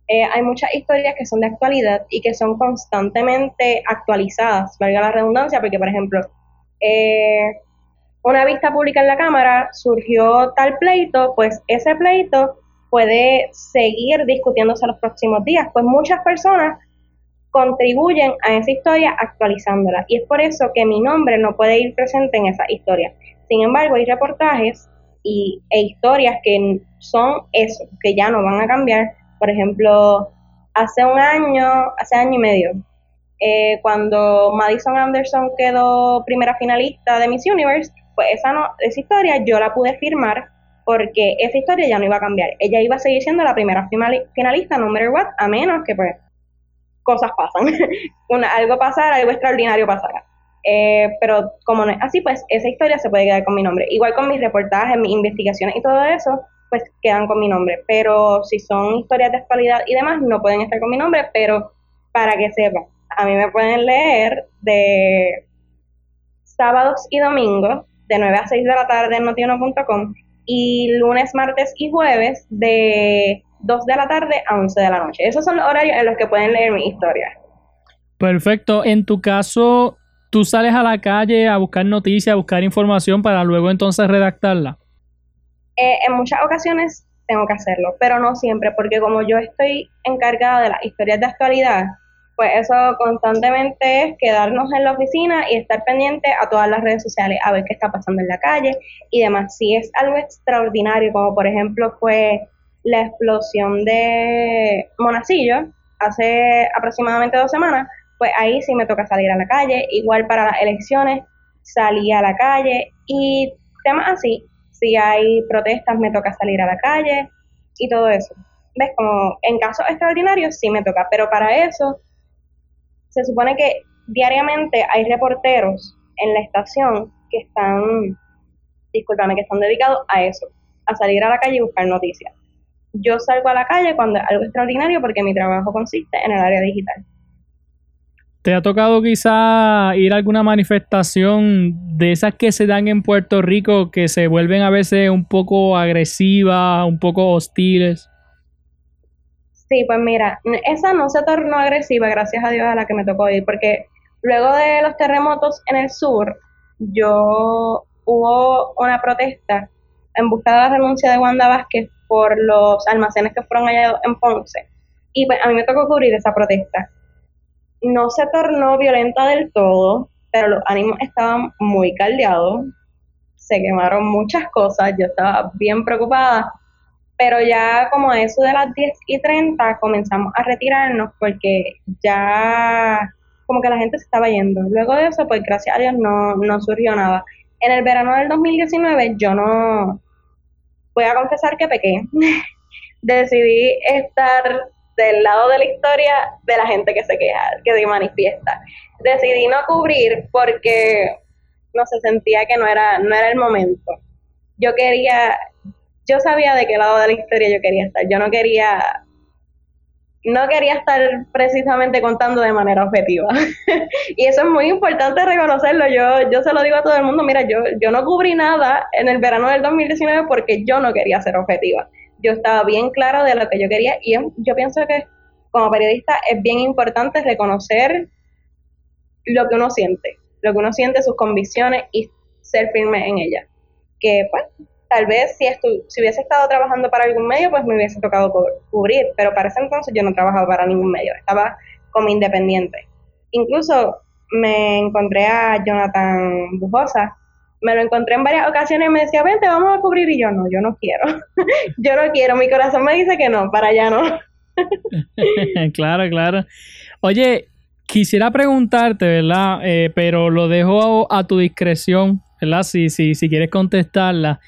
eh, hay muchas historias que son de actualidad y que son constantemente actualizadas, valga la redundancia, porque por ejemplo, eh, una vista pública en la Cámara surgió tal pleito, pues ese pleito puede seguir discutiéndose los próximos días, pues muchas personas contribuyen a esa historia actualizándola y es por eso que mi nombre no puede ir presente en esa historia. Sin embargo, hay reportajes y, e historias que son eso, que ya no van a cambiar. Por ejemplo, hace un año, hace año y medio, eh, cuando Madison Anderson quedó primera finalista de Miss Universe, pues esa, no, esa historia yo la pude firmar porque esa historia ya no iba a cambiar. Ella iba a seguir siendo la primera finalista, no matter what, a menos que pues cosas pasan, algo pasara, algo extraordinario pasara. Eh, pero como no es así, pues esa historia se puede quedar con mi nombre. Igual con mis reportajes, mis investigaciones y todo eso, pues quedan con mi nombre. Pero si son historias de actualidad y demás, no pueden estar con mi nombre, pero para que sepan, a mí me pueden leer de sábados y domingos, de 9 a 6 de la tarde en notiuno.com y lunes, martes y jueves de 2 de la tarde a 11 de la noche. Esos son los horarios en los que pueden leer mi historia. Perfecto. En tu caso, tú sales a la calle a buscar noticias, a buscar información para luego entonces redactarla? Eh, en muchas ocasiones tengo que hacerlo, pero no siempre, porque como yo estoy encargada de las historias de actualidad, pues eso constantemente es quedarnos en la oficina y estar pendiente a todas las redes sociales, a ver qué está pasando en la calle y demás. Si es algo extraordinario, como por ejemplo fue la explosión de Monacillo hace aproximadamente dos semanas, pues ahí sí me toca salir a la calle. Igual para las elecciones salí a la calle y temas así, si hay protestas me toca salir a la calle y todo eso. ¿Ves? Como en casos extraordinarios sí me toca, pero para eso se supone que diariamente hay reporteros en la estación que están discúlpame, que están dedicados a eso, a salir a la calle y buscar noticias. Yo salgo a la calle cuando es algo extraordinario porque mi trabajo consiste en el área digital. ¿Te ha tocado quizá ir a alguna manifestación de esas que se dan en Puerto Rico que se vuelven a veces un poco agresivas, un poco hostiles? Sí, pues mira, esa no se tornó agresiva, gracias a Dios a la que me tocó ir, porque luego de los terremotos en el sur, yo hubo una protesta en busca de la renuncia de Wanda Vázquez por los almacenes que fueron hallados en Ponce. Y pues, a mí me tocó cubrir esa protesta no se tornó violenta del todo, pero los ánimos estaban muy caldeados, se quemaron muchas cosas, yo estaba bien preocupada, pero ya como eso de las 10 y 30 comenzamos a retirarnos porque ya como que la gente se estaba yendo. Luego de eso, pues gracias a Dios no, no surgió nada. En el verano del 2019 yo no, voy a confesar que pequé. Decidí estar del lado de la historia de la gente que se queja, que se manifiesta. Decidí no cubrir porque no se sentía que no era, no era el momento. Yo quería, yo sabía de qué lado de la historia yo quería estar. Yo no quería, no quería estar precisamente contando de manera objetiva. y eso es muy importante reconocerlo. Yo, yo se lo digo a todo el mundo, mira, yo, yo no cubrí nada en el verano del 2019 porque yo no quería ser objetiva yo estaba bien claro de lo que yo quería y yo pienso que como periodista es bien importante reconocer lo que uno siente, lo que uno siente, sus convicciones y ser firme en ellas. Que pues tal vez si, si hubiese estado trabajando para algún medio, pues me hubiese tocado cubrir, pero para ese entonces yo no trabajaba para ningún medio, estaba como independiente. Incluso me encontré a Jonathan Bujosa, me lo encontré en varias ocasiones y me decía, vente, vamos a cubrir. Y yo, no, yo no quiero. yo no quiero. Mi corazón me dice que no, para allá no. claro, claro. Oye, quisiera preguntarte, ¿verdad? Eh, pero lo dejo a, tu discreción, ¿verdad? Si, si, si quieres contestarla.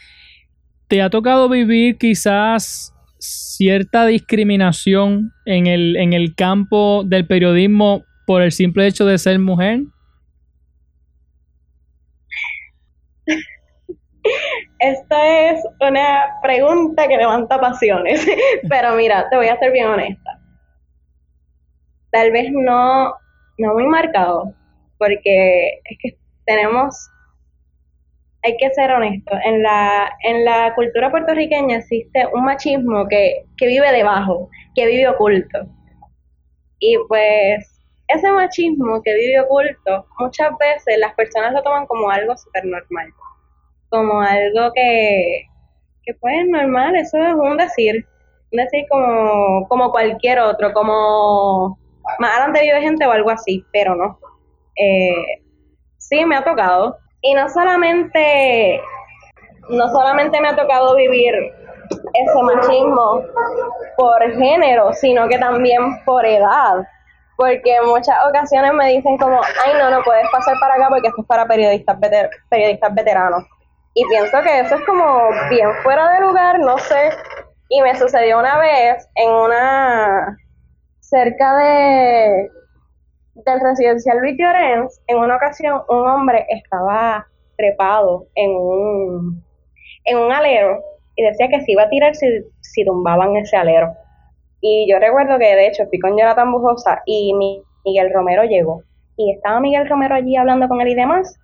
¿Te ha tocado vivir quizás cierta discriminación en el, en el campo del periodismo por el simple hecho de ser mujer? Esta es una pregunta que levanta pasiones, pero mira, te voy a ser bien honesta. Tal vez no, no muy marcado, porque es que tenemos, hay que ser honestos, en la, en la cultura puertorriqueña existe un machismo que, que vive debajo, que vive oculto. Y pues ese machismo que vive oculto, muchas veces las personas lo toman como algo súper normal como algo que, que pues normal, eso es un decir, un decir como, como cualquier otro, como más adelante vive gente o algo así, pero no. Eh, sí, me ha tocado. Y no solamente, no solamente me ha tocado vivir ese machismo por género, sino que también por edad. Porque en muchas ocasiones me dicen como, ay no, no puedes pasar para acá porque esto es para periodistas, periodistas veteranos. Y pienso que eso es como bien fuera de lugar, no sé. Y me sucedió una vez en una cerca de del residencial Luis Llorens, en una ocasión un hombre estaba trepado en un en un alero y decía que se iba a tirar si, si tumbaban ese alero. Y yo recuerdo que de hecho fui con Jonathan Bujosa y Miguel Romero llegó. Y estaba Miguel Romero allí hablando con él y demás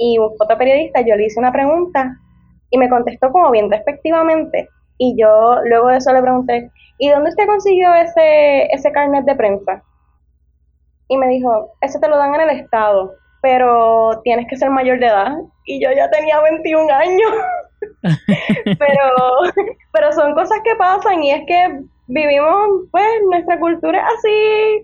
y un fotoperiodista, yo le hice una pregunta y me contestó como bien respectivamente. Y yo luego de eso le pregunté, ¿y dónde usted consiguió ese, ese carnet de prensa? Y me dijo, ese te lo dan en el estado, pero tienes que ser mayor de edad. Y yo ya tenía 21 años. pero, pero son cosas que pasan y es que vivimos, pues, nuestra cultura es así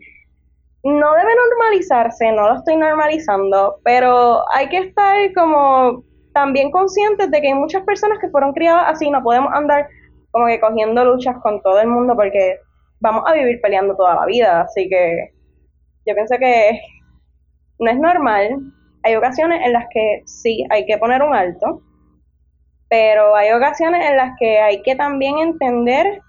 no debe normalizarse, no lo estoy normalizando, pero hay que estar como también conscientes de que hay muchas personas que fueron criadas así, no podemos andar como que cogiendo luchas con todo el mundo porque vamos a vivir peleando toda la vida, así que yo pienso que no es normal, hay ocasiones en las que sí hay que poner un alto, pero hay ocasiones en las que hay que también entender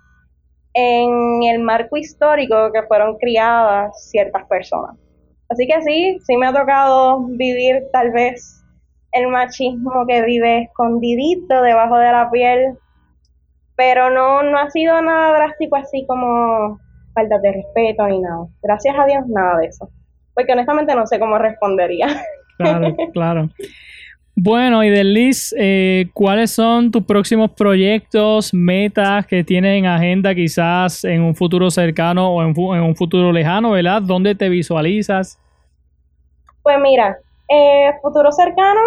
en el marco histórico que fueron criadas ciertas personas. Así que sí, sí me ha tocado vivir tal vez el machismo que vive escondidito debajo de la piel, pero no, no ha sido nada drástico así como falta de respeto ni nada. Gracias a Dios, nada de eso. Porque honestamente no sé cómo respondería. Claro, claro. Bueno, y Liz, eh, ¿cuáles son tus próximos proyectos, metas que tienes en agenda quizás en un futuro cercano o en, en un futuro lejano, ¿verdad? ¿Dónde te visualizas? Pues mira, eh, futuro cercano,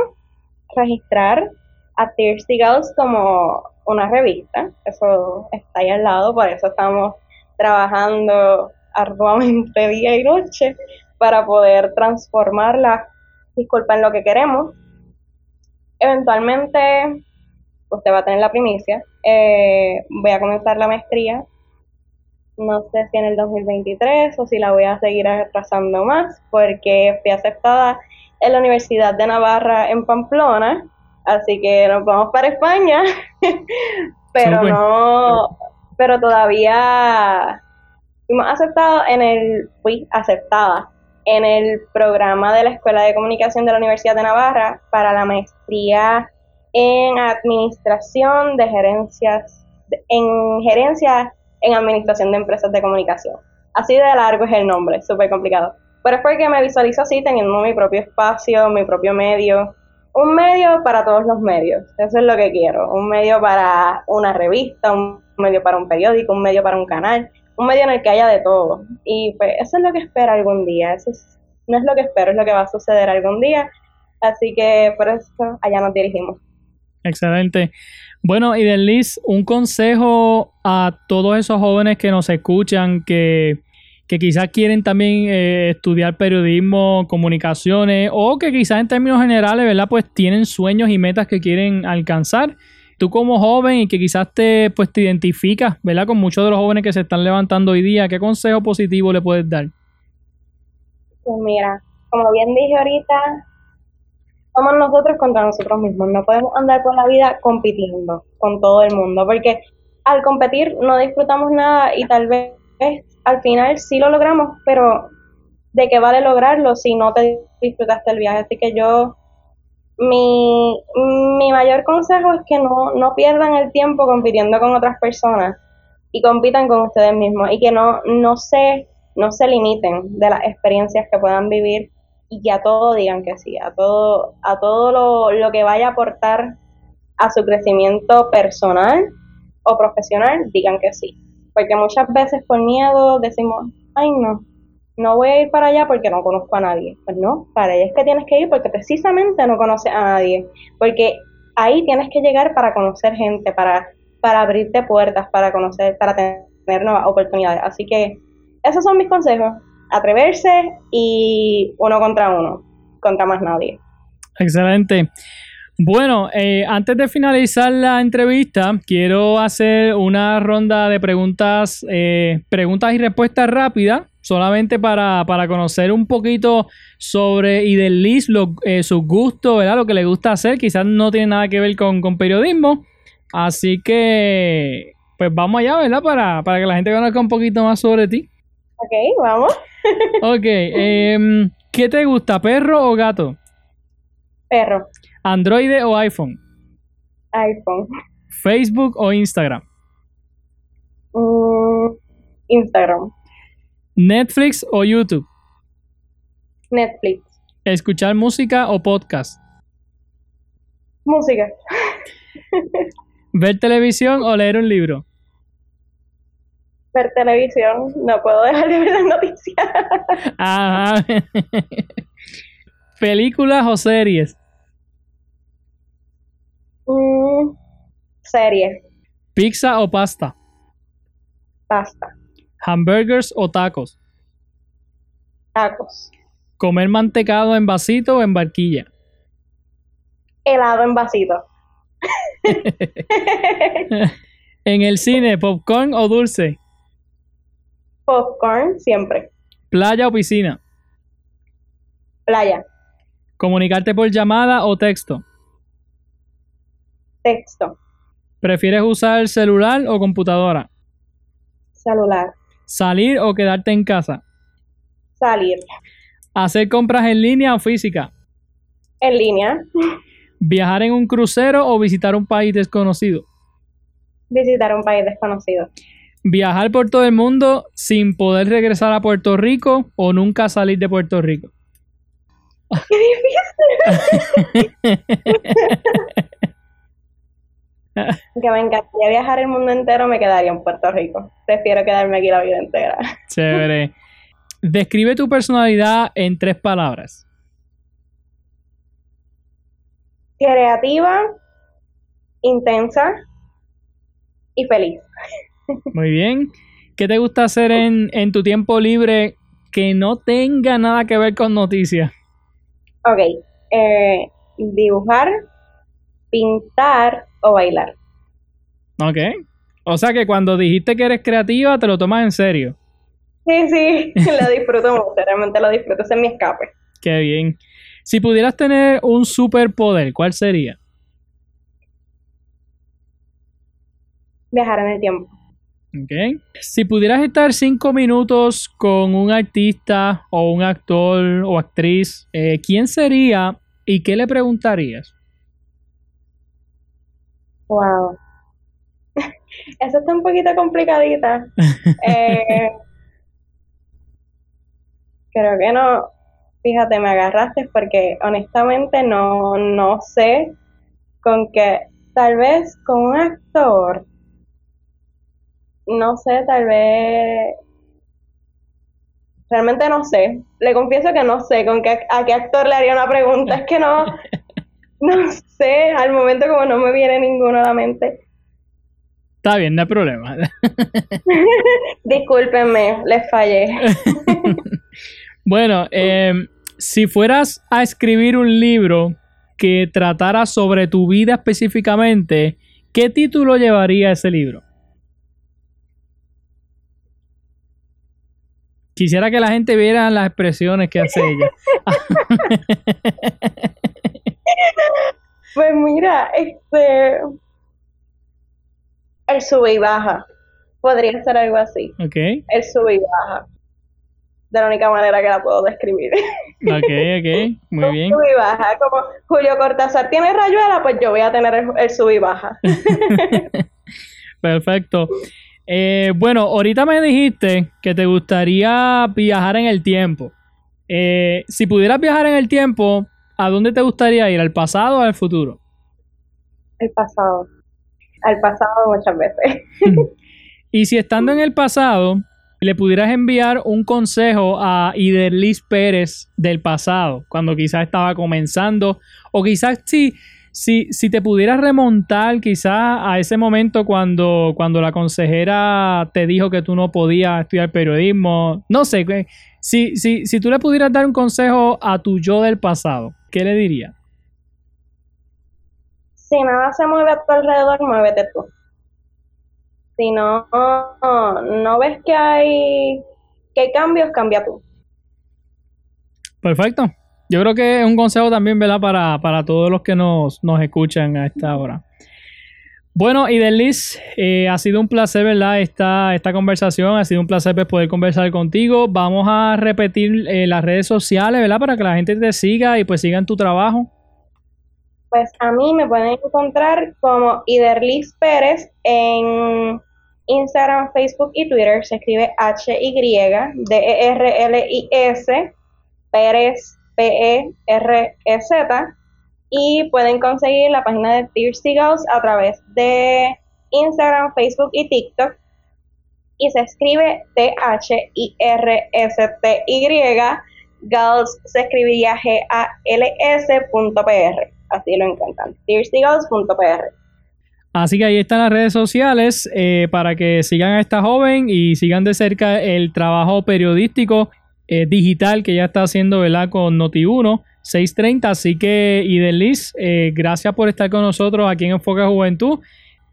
registrar a Thirsty Girls como una revista. Eso está ahí al lado, por eso estamos trabajando arduamente día y noche para poder transformarla, disculpen lo que queremos. Eventualmente, usted va a tener la primicia. Eh, voy a comenzar la maestría. No sé si en el 2023 o si la voy a seguir atrasando más, porque fui aceptada en la Universidad de Navarra en Pamplona, así que nos vamos para España, pero no, pero todavía fuimos aceptados en el, fui aceptada en el programa de la Escuela de Comunicación de la Universidad de Navarra para la maestría en administración de gerencias, en gerencia en administración de empresas de comunicación. Así de largo es el nombre, súper complicado. Pero es porque me visualizo así, teniendo mi propio espacio, mi propio medio. Un medio para todos los medios, eso es lo que quiero. Un medio para una revista, un medio para un periódico, un medio para un canal, un medio en el que haya de todo. Y pues eso es lo que espero algún día. Eso no es lo que espero, es lo que va a suceder algún día. Así que por eso allá nos dirigimos. Excelente. Bueno, y Liz, un consejo a todos esos jóvenes que nos escuchan, que que quizás quieren también eh, estudiar periodismo, comunicaciones o que quizás en términos generales, ¿verdad? Pues tienen sueños y metas que quieren alcanzar. Tú como joven y que quizás te, pues, te identificas, ¿verdad? Con muchos de los jóvenes que se están levantando hoy día, ¿qué consejo positivo le puedes dar? Pues mira, como bien dije ahorita, somos nosotros contra nosotros mismos. No podemos andar por la vida compitiendo con todo el mundo, porque al competir no disfrutamos nada y tal vez al final sí lo logramos, pero ¿de qué vale lograrlo si no te disfrutaste el viaje? Así que yo, mi, mi mayor consejo es que no, no pierdan el tiempo compitiendo con otras personas y compitan con ustedes mismos y que no, no, se, no se limiten de las experiencias que puedan vivir y que a todo digan que sí, a todo, a todo lo, lo que vaya a aportar a su crecimiento personal o profesional, digan que sí. Porque muchas veces por miedo decimos, ay no, no voy a ir para allá porque no conozco a nadie. Pues no, para allá es que tienes que ir porque precisamente no conoces a nadie, porque ahí tienes que llegar para conocer gente, para, para abrirte puertas, para conocer, para tener nuevas oportunidades. Así que esos son mis consejos, atreverse y uno contra uno, contra más nadie. Excelente. Bueno, eh, antes de finalizar la entrevista, quiero hacer una ronda de preguntas, eh, preguntas y respuestas rápidas, solamente para, conocer un poquito sobre Ideliz, eh, sus gustos, ¿verdad? Lo que le gusta hacer. Quizás no tiene nada que ver con, periodismo. Así que, pues vamos allá, ¿verdad? Para, para que la gente conozca un poquito más sobre ti. Ok, vamos. ok, em, ¿qué te gusta, perro o gato? Perro. ¿Android o iPhone? iPhone. ¿Facebook o Instagram? Mm, Instagram. ¿Netflix o YouTube? Netflix. ¿Escuchar música o podcast? Música. ¿Ver televisión o leer un libro? Ver televisión. No puedo dejar de ver las noticias. Ajá. ¿Películas o series? Mm, serie. ¿Pizza o pasta? Pasta. ¿Hamburgers o tacos? Tacos. ¿Comer mantecado en vasito o en barquilla? Helado en vasito. en el cine, popcorn o dulce? Popcorn, siempre. ¿Playa o piscina? Playa. ¿Comunicarte por llamada o texto? Texto. ¿Prefieres usar celular o computadora? Celular. ¿Salir o quedarte en casa? Salir. ¿Hacer compras en línea o física? En línea. ¿Viajar en un crucero o visitar un país desconocido? Visitar un país desconocido. ¿Viajar por todo el mundo sin poder regresar a Puerto Rico o nunca salir de Puerto Rico? ¡Qué difícil! que me encantaría viajar el mundo entero, me quedaría en Puerto Rico. Prefiero quedarme aquí la vida entera. Chévere. Describe tu personalidad en tres palabras. Creativa, intensa y feliz. Muy bien. ¿Qué te gusta hacer en, en tu tiempo libre que no tenga nada que ver con noticias? Ok. Eh, dibujar, pintar o bailar. Ok. O sea que cuando dijiste que eres creativa, te lo tomas en serio. Sí, sí, lo disfruto mucho, realmente lo disfruto, ese es mi escape. Qué bien. Si pudieras tener un superpoder, ¿cuál sería? Viajar en el tiempo. Ok. Si pudieras estar cinco minutos con un artista o un actor o actriz, eh, ¿quién sería y qué le preguntarías? Wow. Eso está un poquito complicadita. eh, creo que no. Fíjate, me agarraste porque honestamente no, no sé con qué. Tal vez con un actor. No sé, tal vez. Realmente no sé. Le confieso que no sé con qué, a qué actor le haría una pregunta. Es que no. No sé. Al momento, como no me viene ninguno a la mente. Está bien, no hay problema. Discúlpenme, les fallé. bueno, eh, si fueras a escribir un libro que tratara sobre tu vida específicamente, ¿qué título llevaría ese libro? Quisiera que la gente viera las expresiones que hace ella. pues mira, este el sube y baja. Podría ser algo así. Ok. El sube y baja. De la única manera que la puedo describir. Ok, ok. Muy bien. Sube y baja. Como Julio Cortázar tiene rayuela, pues yo voy a tener el, el sube y baja. Perfecto. Eh, bueno, ahorita me dijiste que te gustaría viajar en el tiempo. Eh, si pudieras viajar en el tiempo, ¿a dónde te gustaría ir? ¿Al pasado o al futuro? El pasado al pasado muchas veces. y si estando en el pasado, le pudieras enviar un consejo a Iderlis Pérez del pasado, cuando quizás estaba comenzando, o quizás si, si, si te pudieras remontar quizás a ese momento cuando, cuando la consejera te dijo que tú no podías estudiar periodismo, no sé, si, si, si tú le pudieras dar un consejo a tu yo del pasado, ¿qué le dirías? si nada se mueve a tu alrededor, muévete tú. Si no, no, ves que hay, que hay cambios, cambia tú. Perfecto. Yo creo que es un consejo también, ¿verdad? Para, para todos los que nos, nos escuchan a esta hora. Bueno, y eh, ha sido un placer, ¿verdad? Esta, esta conversación, ha sido un placer pues, poder conversar contigo. Vamos a repetir eh, las redes sociales, ¿verdad? Para que la gente te siga y pues sigan tu trabajo. Pues a mí me pueden encontrar como Iderlis Pérez en Instagram, Facebook y Twitter. Se escribe H-Y-D-E-R-L-I-S, Pérez, P-E-R-E-Z. Y pueden conseguir la página de Thirsty Girls a través de Instagram, Facebook y TikTok. Y se escribe T-H-I-R-S-T-Y. Girls se escribiría G-A-L-S.pr así lo encuentran, thirstigirls.pr. Así que ahí están las redes sociales eh, para que sigan a esta joven y sigan de cerca el trabajo periodístico eh, digital que ya está haciendo ¿verdad? con Noti1 630. Así que, Idelis, eh, gracias por estar con nosotros aquí en Enfoque Juventud.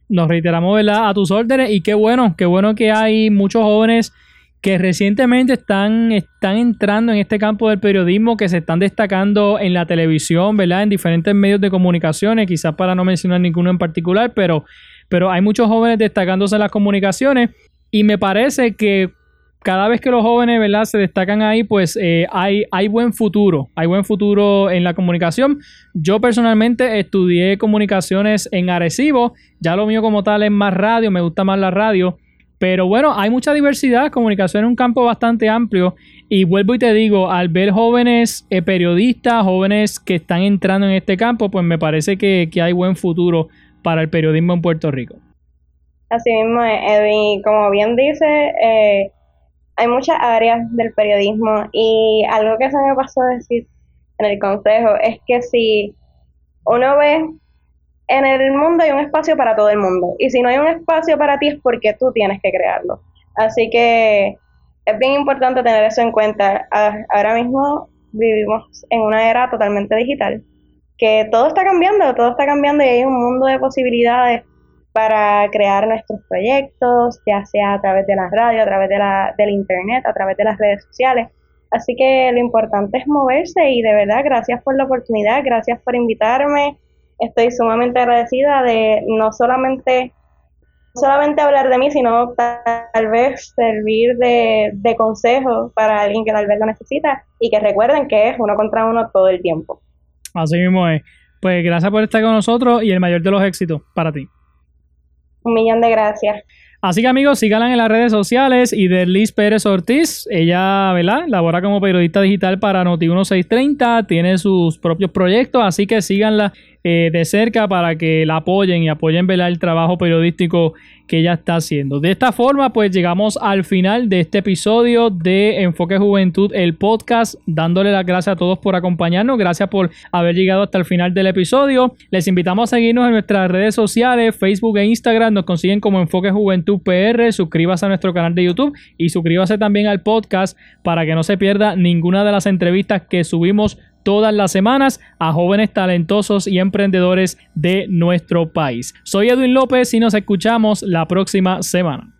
Nos reiteramos ¿verdad? a tus órdenes y qué bueno, qué bueno que hay muchos jóvenes que recientemente están, están entrando en este campo del periodismo, que se están destacando en la televisión, ¿verdad? En diferentes medios de comunicaciones, quizás para no mencionar ninguno en particular, pero, pero hay muchos jóvenes destacándose en las comunicaciones y me parece que cada vez que los jóvenes, ¿verdad? Se destacan ahí, pues eh, hay, hay buen futuro, hay buen futuro en la comunicación. Yo personalmente estudié comunicaciones en Arecibo, ya lo mío como tal es más radio, me gusta más la radio. Pero bueno, hay mucha diversidad, comunicación es un campo bastante amplio y vuelvo y te digo, al ver jóvenes eh, periodistas, jóvenes que están entrando en este campo, pues me parece que, que hay buen futuro para el periodismo en Puerto Rico. Así mismo, Edwin, como bien dice, eh, hay muchas áreas del periodismo y algo que se me pasó a decir en el consejo es que si uno ve en el mundo hay un espacio para todo el mundo. Y si no hay un espacio para ti es porque tú tienes que crearlo. Así que es bien importante tener eso en cuenta. Ahora mismo vivimos en una era totalmente digital, que todo está cambiando, todo está cambiando y hay un mundo de posibilidades para crear nuestros proyectos, ya sea a través de la radio, a través de la, del internet, a través de las redes sociales. Así que lo importante es moverse y de verdad gracias por la oportunidad, gracias por invitarme estoy sumamente agradecida de no solamente solamente hablar de mí, sino tal vez servir de, de consejo para alguien que tal vez lo necesita y que recuerden que es uno contra uno todo el tiempo. Así mismo es. Pues gracias por estar con nosotros y el mayor de los éxitos para ti. Un millón de gracias. Así que amigos, síganla en las redes sociales y de Liz Pérez Ortiz, ella, ¿verdad? Labora como periodista digital para Noti1630, tiene sus propios proyectos, así que síganla eh, de cerca para que la apoyen y apoyen ¿verdad? el trabajo periodístico que ella está haciendo. De esta forma, pues llegamos al final de este episodio de Enfoque Juventud, el podcast, dándole las gracias a todos por acompañarnos, gracias por haber llegado hasta el final del episodio. Les invitamos a seguirnos en nuestras redes sociales, Facebook e Instagram, nos consiguen como Enfoque Juventud PR, suscríbase a nuestro canal de YouTube y suscríbase también al podcast para que no se pierda ninguna de las entrevistas que subimos todas las semanas a jóvenes talentosos y emprendedores de nuestro país. Soy Edwin López y nos escuchamos la próxima semana.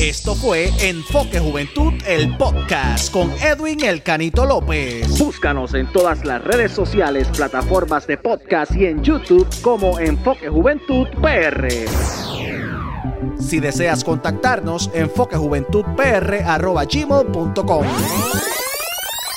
Esto fue Enfoque Juventud, el podcast con Edwin El Canito López. Búscanos en todas las redes sociales, plataformas de podcast y en YouTube como Enfoque Juventud PR. Si deseas contactarnos, enfoquejuventudpr.gmail.com